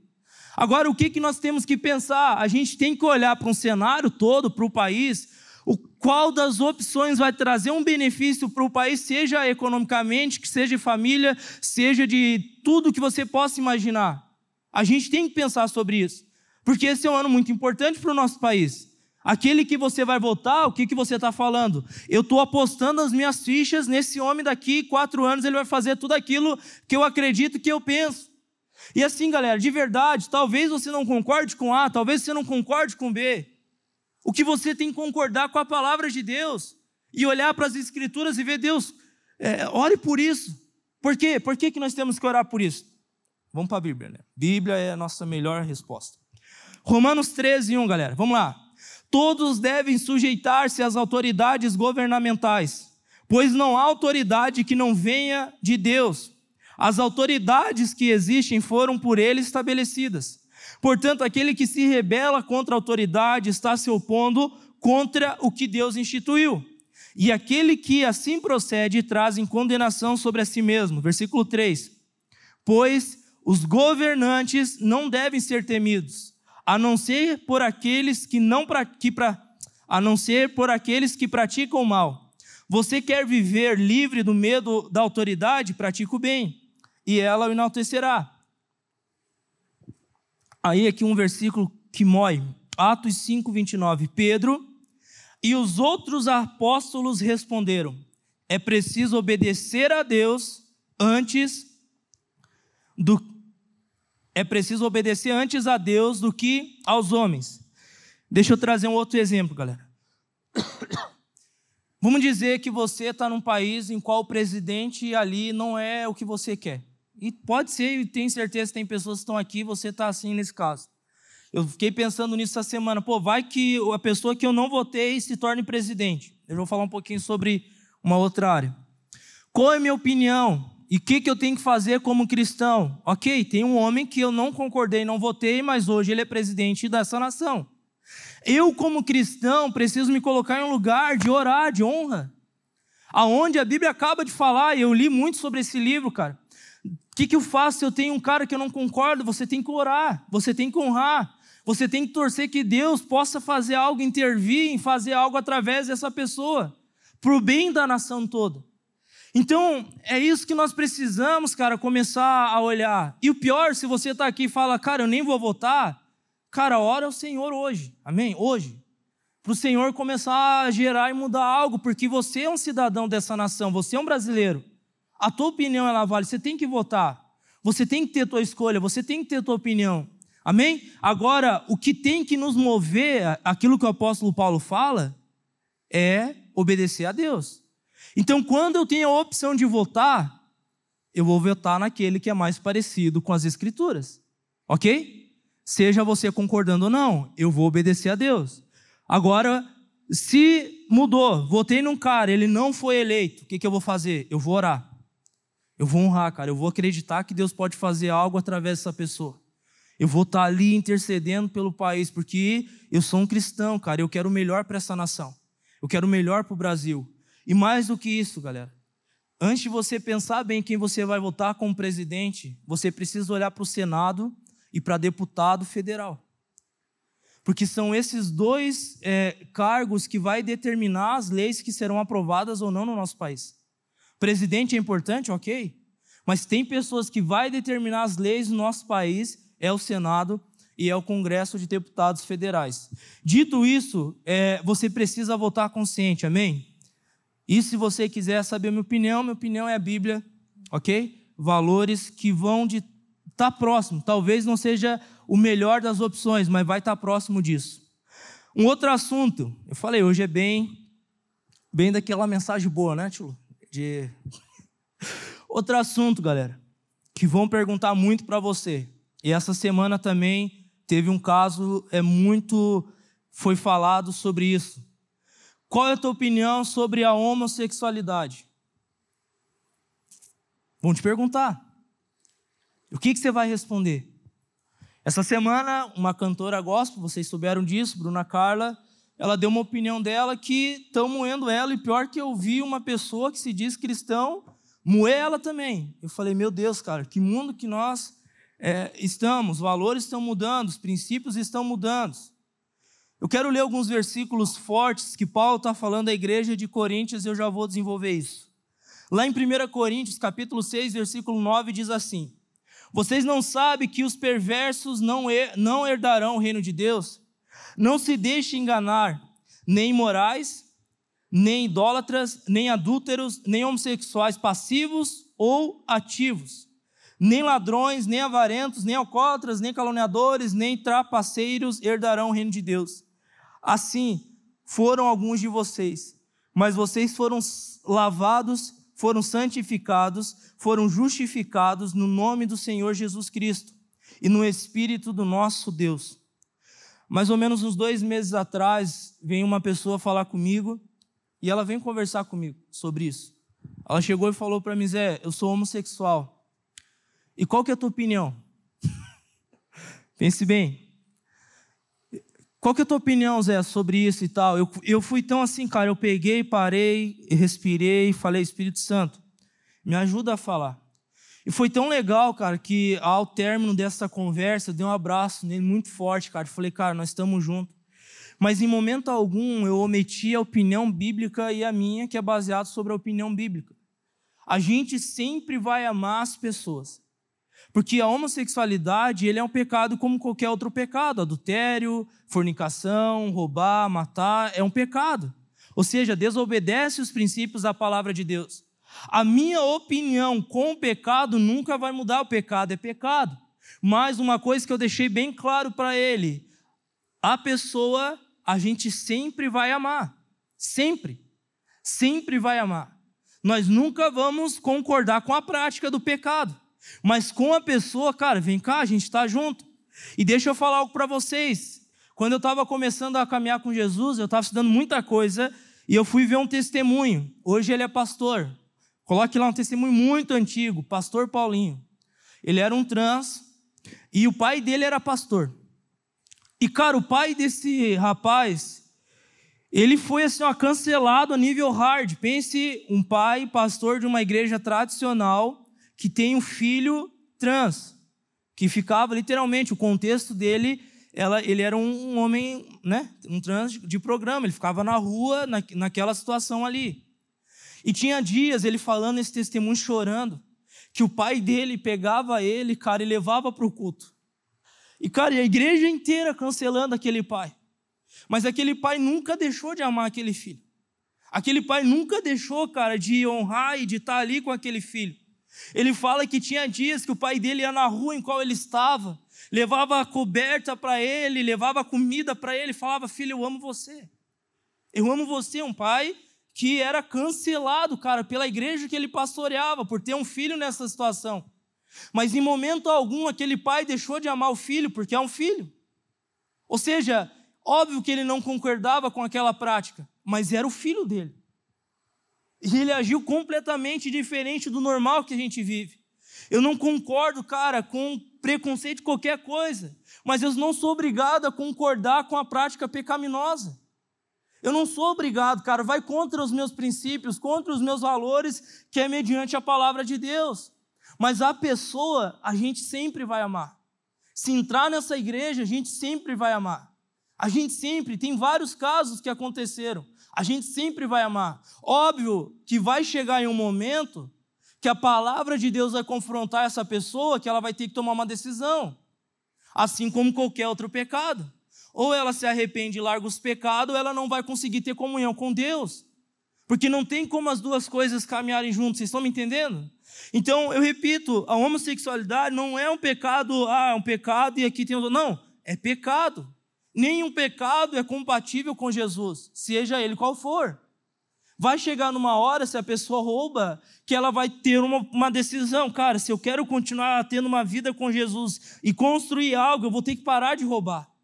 Agora, o que, que nós temos que pensar? A gente tem que olhar para um cenário todo, para o país, o qual das opções vai trazer um benefício para o país, seja economicamente, que seja de família, seja de tudo que você possa imaginar. A gente tem que pensar sobre isso, porque esse é um ano muito importante para o nosso país. Aquele que você vai votar, o que, que você está falando? Eu estou apostando as minhas fichas nesse homem daqui, quatro anos ele vai fazer tudo aquilo que eu acredito que eu penso. E assim, galera, de verdade, talvez você não concorde com A, talvez você não concorde com B. O que você tem que concordar com a palavra de Deus e olhar para as Escrituras e ver, Deus, é, ore por isso. Por quê? Por que, que nós temos que orar por isso? Vamos para a Bíblia, né? Bíblia é a nossa melhor resposta. Romanos 13, 1, galera, vamos lá. Todos devem sujeitar-se às autoridades governamentais, pois não há autoridade que não venha de Deus as autoridades que existem foram por ele estabelecidas. Portanto, aquele que se rebela contra a autoridade está se opondo contra o que Deus instituiu. E aquele que assim procede traz em condenação sobre a si mesmo. Versículo 3. Pois os governantes não devem ser temidos, a não ser por aqueles que não que pra, a não ser por aqueles que praticam o mal. Você quer viver livre do medo da autoridade? Pratique o bem e ela o enaltecerá. Aí aqui um versículo que mói, Atos 5, 29. Pedro e os outros apóstolos responderam: é preciso obedecer a Deus antes do é preciso obedecer antes a Deus do que aos homens. Deixa eu trazer um outro exemplo, galera. Vamos dizer que você está num país em qual o presidente ali não é o que você quer. E pode ser, e tenho certeza tem pessoas que estão aqui, você está assim nesse caso. Eu fiquei pensando nisso essa semana. Pô, vai que a pessoa que eu não votei se torne presidente. Eu vou falar um pouquinho sobre uma outra área. Qual é a minha opinião? E o que, que eu tenho que fazer como cristão? Ok, tem um homem que eu não concordei, não votei, mas hoje ele é presidente dessa nação. Eu, como cristão, preciso me colocar em um lugar de orar, de honra. Aonde a Bíblia acaba de falar, e eu li muito sobre esse livro, cara que, que eu faço se eu tenho um cara que eu não concordo? Você tem que orar, você tem que honrar, você tem que torcer que Deus possa fazer algo, intervir, fazer algo através dessa pessoa, para o bem da nação toda. Então, é isso que nós precisamos, cara, começar a olhar. E o pior, se você está aqui e fala, cara, eu nem vou votar, cara, ora ao Senhor hoje, amém? Hoje. Para o Senhor começar a gerar e mudar algo, porque você é um cidadão dessa nação, você é um brasileiro. A tua opinião ela vale, você tem que votar. Você tem que ter a tua escolha, você tem que ter a tua opinião. Amém? Agora, o que tem que nos mover, aquilo que o apóstolo Paulo fala, é obedecer a Deus. Então, quando eu tenho a opção de votar, eu vou votar naquele que é mais parecido com as Escrituras. Ok? Seja você concordando ou não, eu vou obedecer a Deus. Agora, se mudou, votei num cara, ele não foi eleito, o que, que eu vou fazer? Eu vou orar. Eu vou honrar, cara. Eu vou acreditar que Deus pode fazer algo através dessa pessoa. Eu vou estar ali intercedendo pelo país, porque eu sou um cristão, cara. Eu quero o melhor para essa nação. Eu quero o melhor para o Brasil. E mais do que isso, galera. Antes de você pensar bem quem você vai votar como presidente, você precisa olhar para o Senado e para deputado federal. Porque são esses dois é, cargos que vai determinar as leis que serão aprovadas ou não no nosso país. Presidente é importante, ok. Mas tem pessoas que vai determinar as leis do nosso país, é o Senado e é o Congresso de Deputados Federais. Dito isso, é, você precisa votar consciente, amém? E se você quiser saber minha opinião, minha opinião é a Bíblia, ok? Valores que vão de tá próximo. Talvez não seja o melhor das opções, mas vai estar tá próximo disso. Um outro assunto, eu falei, hoje é bem, bem daquela mensagem boa, né, tio? De... Outro assunto, galera, que vão perguntar muito para você. E essa semana também teve um caso é muito foi falado sobre isso. Qual é a tua opinião sobre a homossexualidade? Vão te perguntar. O que, que você vai responder? Essa semana, uma cantora gospel, vocês souberam disso, Bruna Carla, ela deu uma opinião dela que estão moendo ela, e pior que eu vi uma pessoa que se diz cristão moer ela também. Eu falei, meu Deus, cara, que mundo que nós é, estamos, os valores estão mudando, os princípios estão mudando. Eu quero ler alguns versículos fortes que Paulo está falando à igreja de Coríntios e eu já vou desenvolver isso. Lá em 1 Coríntios, capítulo 6, versículo 9, diz assim: Vocês não sabem que os perversos não, não herdarão o reino de Deus? Não se deixe enganar, nem imorais, nem idólatras, nem adúlteros, nem homossexuais passivos ou ativos nem ladrões, nem avarentos, nem alcoólatras, nem caluniadores, nem trapaceiros herdarão o reino de Deus. Assim foram alguns de vocês, mas vocês foram lavados, foram santificados, foram justificados no nome do Senhor Jesus Cristo e no Espírito do nosso Deus. Mais ou menos uns dois meses atrás, veio uma pessoa falar comigo e ela veio conversar comigo sobre isso. Ela chegou e falou para mim, Zé, eu sou homossexual. E qual que é a tua opinião? Pense bem. Qual que é a tua opinião, Zé, sobre isso e tal? Eu, eu fui tão assim, cara, eu peguei, parei, respirei, falei, Espírito Santo, me ajuda a falar. E foi tão legal, cara, que ao término dessa conversa, eu dei um abraço nele muito forte, cara. Falei, cara, nós estamos juntos. Mas em momento algum eu omiti a opinião bíblica e a minha, que é baseada sobre a opinião bíblica. A gente sempre vai amar as pessoas. Porque a homossexualidade ele é um pecado como qualquer outro pecado. Adultério, fornicação, roubar, matar, é um pecado. Ou seja, desobedece os princípios da palavra de Deus. A minha opinião com o pecado nunca vai mudar. O pecado é pecado. Mas uma coisa que eu deixei bem claro para ele: a pessoa a gente sempre vai amar. Sempre. Sempre vai amar. Nós nunca vamos concordar com a prática do pecado. Mas com a pessoa, cara, vem cá, a gente está junto. E deixa eu falar algo para vocês. Quando eu estava começando a caminhar com Jesus, eu estava estudando muita coisa e eu fui ver um testemunho. Hoje ele é pastor. Coloque lá um testemunho muito antigo, pastor Paulinho. Ele era um trans e o pai dele era pastor. E cara, o pai desse rapaz, ele foi assim, ó, cancelado a nível hard. Pense um pai, pastor de uma igreja tradicional, que tem um filho trans, que ficava literalmente, o contexto dele, ela, ele era um, um, homem, né, um trans de programa, ele ficava na rua, na, naquela situação ali. E tinha dias ele falando esse testemunho, chorando, que o pai dele pegava ele, cara, e levava para o culto. E, cara, e a igreja inteira cancelando aquele pai. Mas aquele pai nunca deixou de amar aquele filho. Aquele pai nunca deixou, cara, de honrar e de estar ali com aquele filho. Ele fala que tinha dias que o pai dele ia na rua em qual ele estava, levava a coberta para ele, levava comida para ele, falava: Filho, eu amo você. Eu amo você, um pai que era cancelado, cara, pela igreja que ele pastoreava, por ter um filho nessa situação. Mas em momento algum aquele pai deixou de amar o filho, porque é um filho. Ou seja, óbvio que ele não concordava com aquela prática, mas era o filho dele. E ele agiu completamente diferente do normal que a gente vive. Eu não concordo, cara, com preconceito de qualquer coisa, mas eu não sou obrigado a concordar com a prática pecaminosa. Eu não sou obrigado, cara, vai contra os meus princípios, contra os meus valores, que é mediante a palavra de Deus. Mas a pessoa, a gente sempre vai amar. Se entrar nessa igreja, a gente sempre vai amar. A gente sempre, tem vários casos que aconteceram a gente sempre vai amar. Óbvio que vai chegar em um momento que a palavra de Deus vai confrontar essa pessoa, que ela vai ter que tomar uma decisão. assim como qualquer outro pecado. Ou ela se arrepende e larga os pecados, ou ela não vai conseguir ter comunhão com Deus. Porque não tem como as duas coisas caminharem juntas, vocês estão me entendendo? Então, eu repito, a homossexualidade não é um pecado, ah, é um pecado e aqui tem outro. Não, é pecado. Nenhum pecado é compatível com Jesus, seja ele qual for. Vai chegar numa hora, se a pessoa rouba, que ela vai ter uma, uma, decisão. Cara, se eu quero continuar tendo uma vida com Jesus e construir algo, eu vou ter que parar de roubar.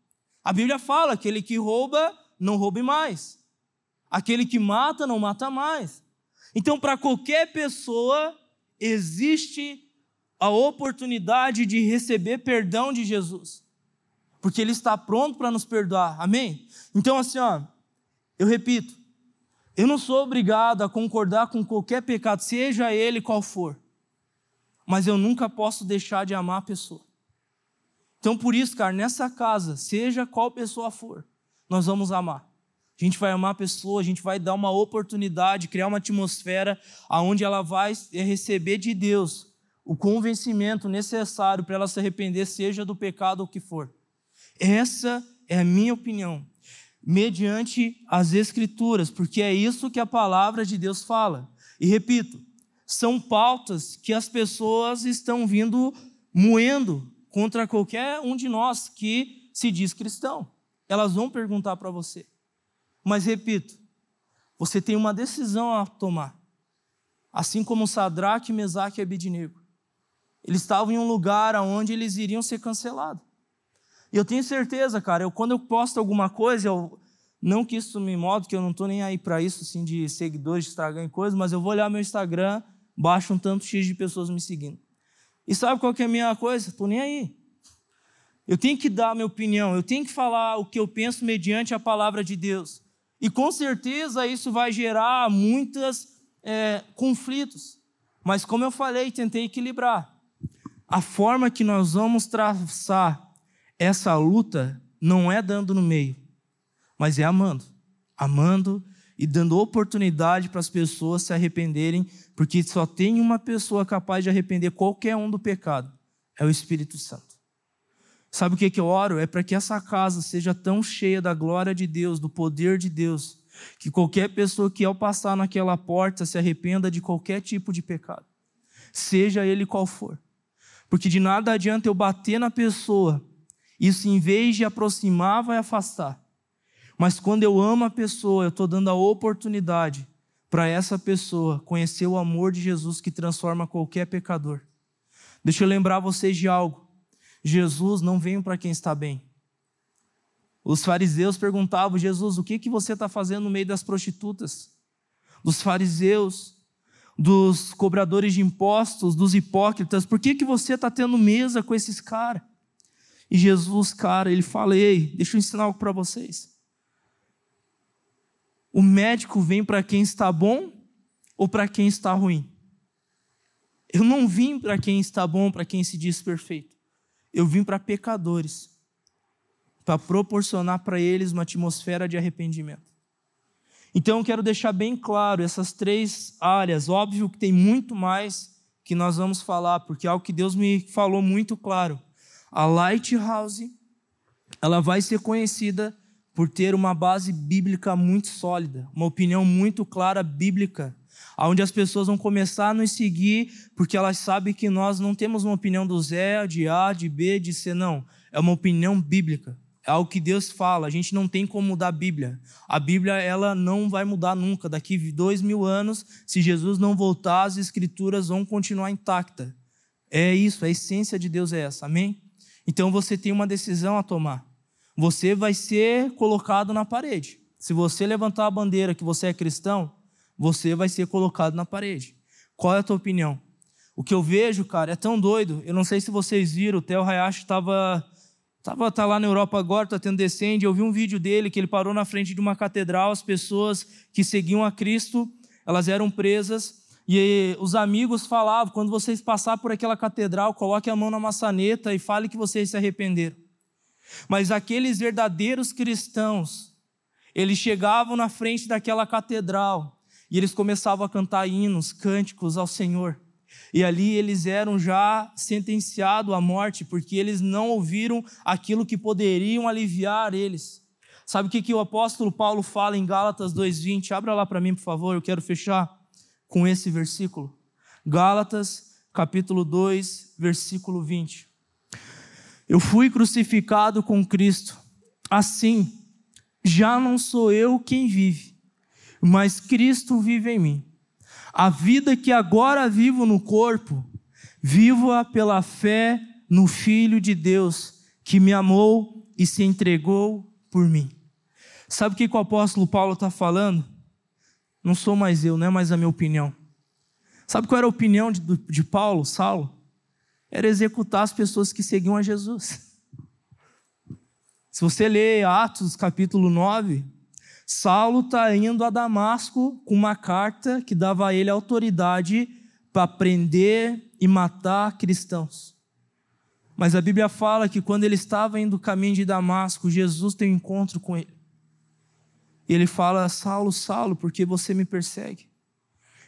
A Bíblia fala: aquele que rouba, não roube mais. Aquele que mata, não mata mais. Então, para qualquer pessoa, existe a oportunidade de receber perdão de Jesus. Porque Ele está pronto para nos perdoar. Amém? Então, assim, ó, eu repito, eu não sou obrigado a concordar com qualquer pecado, seja ele qual for. Mas eu nunca posso deixar de amar a pessoa. Então, por isso, cara, nessa casa, seja qual pessoa for, nós vamos amar. A gente vai amar a pessoa, a gente vai dar uma oportunidade, criar uma atmosfera onde ela vai receber de Deus o convencimento necessário para ela se arrepender, seja do pecado ou que for. Essa é a minha opinião, mediante as Escrituras, porque é isso que a palavra de Deus fala. E repito, são pautas que as pessoas estão vindo moendo contra qualquer um de nós que se diz cristão. Elas vão perguntar para você. Mas repito, você tem uma decisão a tomar. Assim como Sadraque, Mesaque e Abidnego. Eles estavam em um lugar onde eles iriam ser cancelados. E eu tenho certeza, cara, eu, quando eu posto alguma coisa, eu, não que isso me mode, que eu não estou nem aí para isso, assim, de seguidores, de Instagram e coisas, mas eu vou olhar meu Instagram, baixo um tanto X de pessoas me seguindo. E sabe qual que é a minha coisa? Estou nem aí. Eu tenho que dar a minha opinião, eu tenho que falar o que eu penso mediante a palavra de Deus. E com certeza isso vai gerar muitos é, conflitos. Mas como eu falei, tentei equilibrar. A forma que nós vamos traçar essa luta não é dando no meio, mas é amando. Amando e dando oportunidade para as pessoas se arrependerem, porque só tem uma pessoa capaz de arrepender qualquer um do pecado: é o Espírito Santo. Sabe o que, que eu oro? É para que essa casa seja tão cheia da glória de Deus, do poder de Deus, que qualquer pessoa que ao passar naquela porta se arrependa de qualquer tipo de pecado, seja ele qual for. Porque de nada adianta eu bater na pessoa, isso em vez de aproximar, vai afastar. Mas quando eu amo a pessoa, eu estou dando a oportunidade para essa pessoa conhecer o amor de Jesus que transforma qualquer pecador. Deixa eu lembrar vocês de algo. Jesus não veio para quem está bem. Os fariseus perguntavam, Jesus, o que, que você está fazendo no meio das prostitutas? Dos fariseus, dos cobradores de impostos, dos hipócritas, por que, que você está tendo mesa com esses caras? E Jesus, cara, ele fala, ei, deixa eu ensinar algo para vocês. O médico vem para quem está bom ou para quem está ruim? Eu não vim para quem está bom, para quem se diz perfeito. Eu vim para pecadores, para proporcionar para eles uma atmosfera de arrependimento. Então eu quero deixar bem claro essas três áreas. Óbvio que tem muito mais que nós vamos falar, porque é algo que Deus me falou muito claro. A Lighthouse, ela vai ser conhecida por ter uma base bíblica muito sólida, uma opinião muito clara bíblica onde as pessoas vão começar a nos seguir porque elas sabem que nós não temos uma opinião do Zé, de A, de B, de C, não. É uma opinião bíblica. É algo que Deus fala. A gente não tem como mudar a Bíblia. A Bíblia ela não vai mudar nunca. Daqui dois mil anos, se Jesus não voltar, as Escrituras vão continuar intactas. É isso. A essência de Deus é essa. Amém? Então você tem uma decisão a tomar. Você vai ser colocado na parede. Se você levantar a bandeira que você é cristão, você vai ser colocado na parede. Qual é a tua opinião? O que eu vejo, cara, é tão doido. Eu não sei se vocês viram, o Theo Hayashi estava tava, tá lá na Europa agora, está tendo descende. Eu vi um vídeo dele que ele parou na frente de uma catedral. As pessoas que seguiam a Cristo, elas eram presas. E os amigos falavam: quando vocês passar por aquela catedral, coloque a mão na maçaneta e fale que vocês se arrependeram. Mas aqueles verdadeiros cristãos, eles chegavam na frente daquela catedral e eles começavam a cantar hinos, cânticos ao Senhor. E ali eles eram já sentenciados à morte, porque eles não ouviram aquilo que poderiam aliviar eles. Sabe o que, que o apóstolo Paulo fala em Gálatas 2,20? Abra lá para mim, por favor, eu quero fechar com esse versículo. Gálatas, capítulo 2, versículo 20. Eu fui crucificado com Cristo. Assim, já não sou eu quem vive, mas Cristo vive em mim. A vida que agora vivo no corpo, vivo-a pela fé no Filho de Deus, que me amou e se entregou por mim. Sabe o que o apóstolo Paulo está falando? Não sou mais eu, não é mais a minha opinião. Sabe qual era a opinião de, de Paulo, Saulo? Era executar as pessoas que seguiam a Jesus. Se você ler Atos capítulo 9, Saulo está indo a Damasco com uma carta que dava a ele autoridade para prender e matar cristãos. Mas a Bíblia fala que quando ele estava indo o caminho de Damasco, Jesus tem um encontro com ele. E ele fala: Saulo, Saulo, por que você me persegue?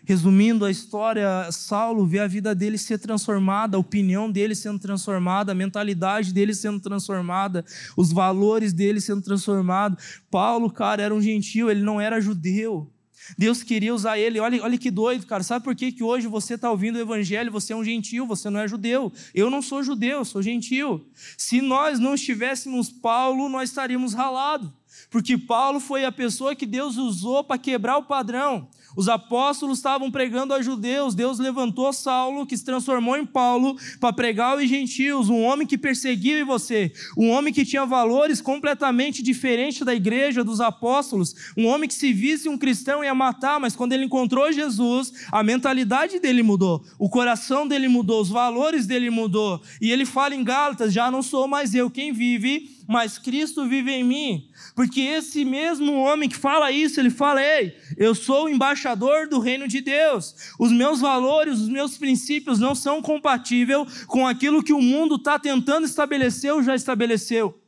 Resumindo a história, Saulo vê a vida dele ser transformada, a opinião dele sendo transformada, a mentalidade dele sendo transformada, os valores dele sendo transformados. Paulo, cara, era um gentil, ele não era judeu. Deus queria usar ele. Olha, olha que doido, cara. Sabe por que, que hoje você está ouvindo o evangelho? Você é um gentil, você não é judeu. Eu não sou judeu, sou gentil. Se nós não estivéssemos Paulo, nós estaríamos ralados. Porque Paulo foi a pessoa que Deus usou para quebrar o padrão. Os apóstolos estavam pregando a judeus, Deus levantou Saulo, que se transformou em Paulo, para pregar aos gentios, um homem que perseguia você, um homem que tinha valores completamente diferentes da igreja, dos apóstolos, um homem que se visse um cristão ia matar, mas quando ele encontrou Jesus, a mentalidade dele mudou, o coração dele mudou, os valores dele mudou, e ele fala em Gálatas: já não sou mais eu quem vive, mas Cristo vive em mim. Porque esse mesmo homem que fala isso, ele fala: Ei, eu sou o embaixador do reino de Deus. Os meus valores, os meus princípios não são compatíveis com aquilo que o mundo está tentando estabelecer ou já estabeleceu.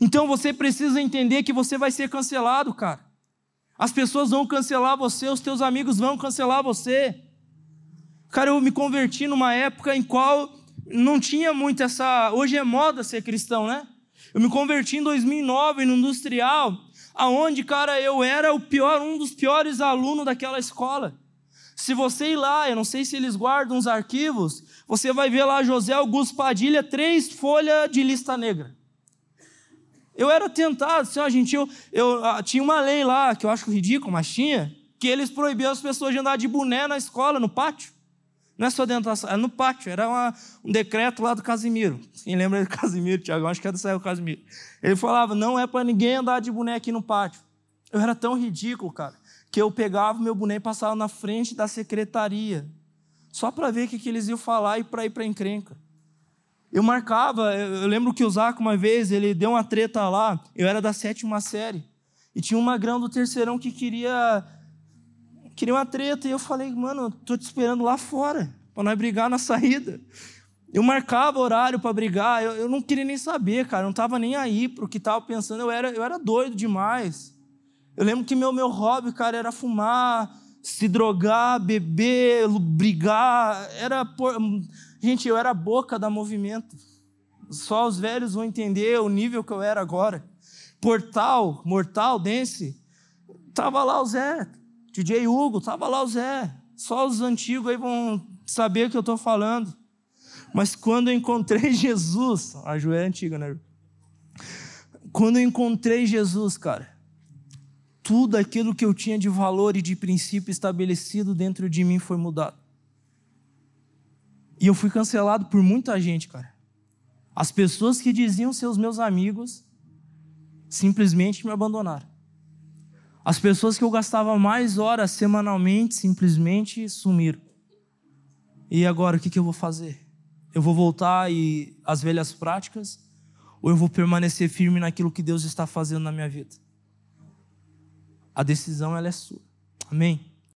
Então você precisa entender que você vai ser cancelado, cara. As pessoas vão cancelar você, os teus amigos vão cancelar você. Cara, eu me converti numa época em qual não tinha muito essa. Hoje é moda ser cristão, né? Eu me converti em 2009 no industrial, aonde, cara, eu era o pior, um dos piores alunos daquela escola. Se você ir lá, eu não sei se eles guardam os arquivos, você vai ver lá José Augusto Padilha, três folhas de lista negra. Eu era tentado, assim, ó, gente, eu, eu ah, tinha uma lei lá, que eu acho ridículo, mas tinha, que eles proibiam as pessoas de andar de boné na escola, no pátio. Não é só dentro da sala, é no pátio. Era uma, um decreto lá do Casimiro. Quem lembra do Casimiro, Tiago? Acho que é do Casimiro. Ele falava: não é para ninguém andar de boneco aqui no pátio. Eu era tão ridículo, cara, que eu pegava meu boneco e passava na frente da secretaria, só para ver o que, que eles iam falar e para ir para encrenca. Eu marcava, eu lembro que o Zaco, uma vez, ele deu uma treta lá, eu era da sétima série, e tinha uma grão do terceirão que queria queria uma treta. E eu falei, mano, tô te esperando lá fora, para nós brigar na saída. Eu marcava horário para brigar, eu, eu, não queria nem saber, cara, eu não estava nem aí para o que estava pensando, eu era, eu era doido demais. Eu lembro que meu, meu hobby, cara, era fumar, se drogar, beber, brigar, era... Por... Gente, eu era a boca da movimento. Só os velhos vão entender o nível que eu era agora. Portal, Mortal, Dance, tava lá o Zé, DJ Hugo, estava lá o Zé. Só os antigos aí vão saber o que eu estou falando. Mas quando eu encontrei Jesus, a Ju é antiga, né? Quando eu encontrei Jesus, cara, tudo aquilo que eu tinha de valor e de princípio estabelecido dentro de mim foi mudado. E eu fui cancelado por muita gente, cara. As pessoas que diziam ser os meus amigos simplesmente me abandonaram. As pessoas que eu gastava mais horas semanalmente simplesmente sumiram. E agora o que, que eu vou fazer? Eu vou voltar e às velhas práticas ou eu vou permanecer firme naquilo que Deus está fazendo na minha vida? A decisão ela é sua. Amém.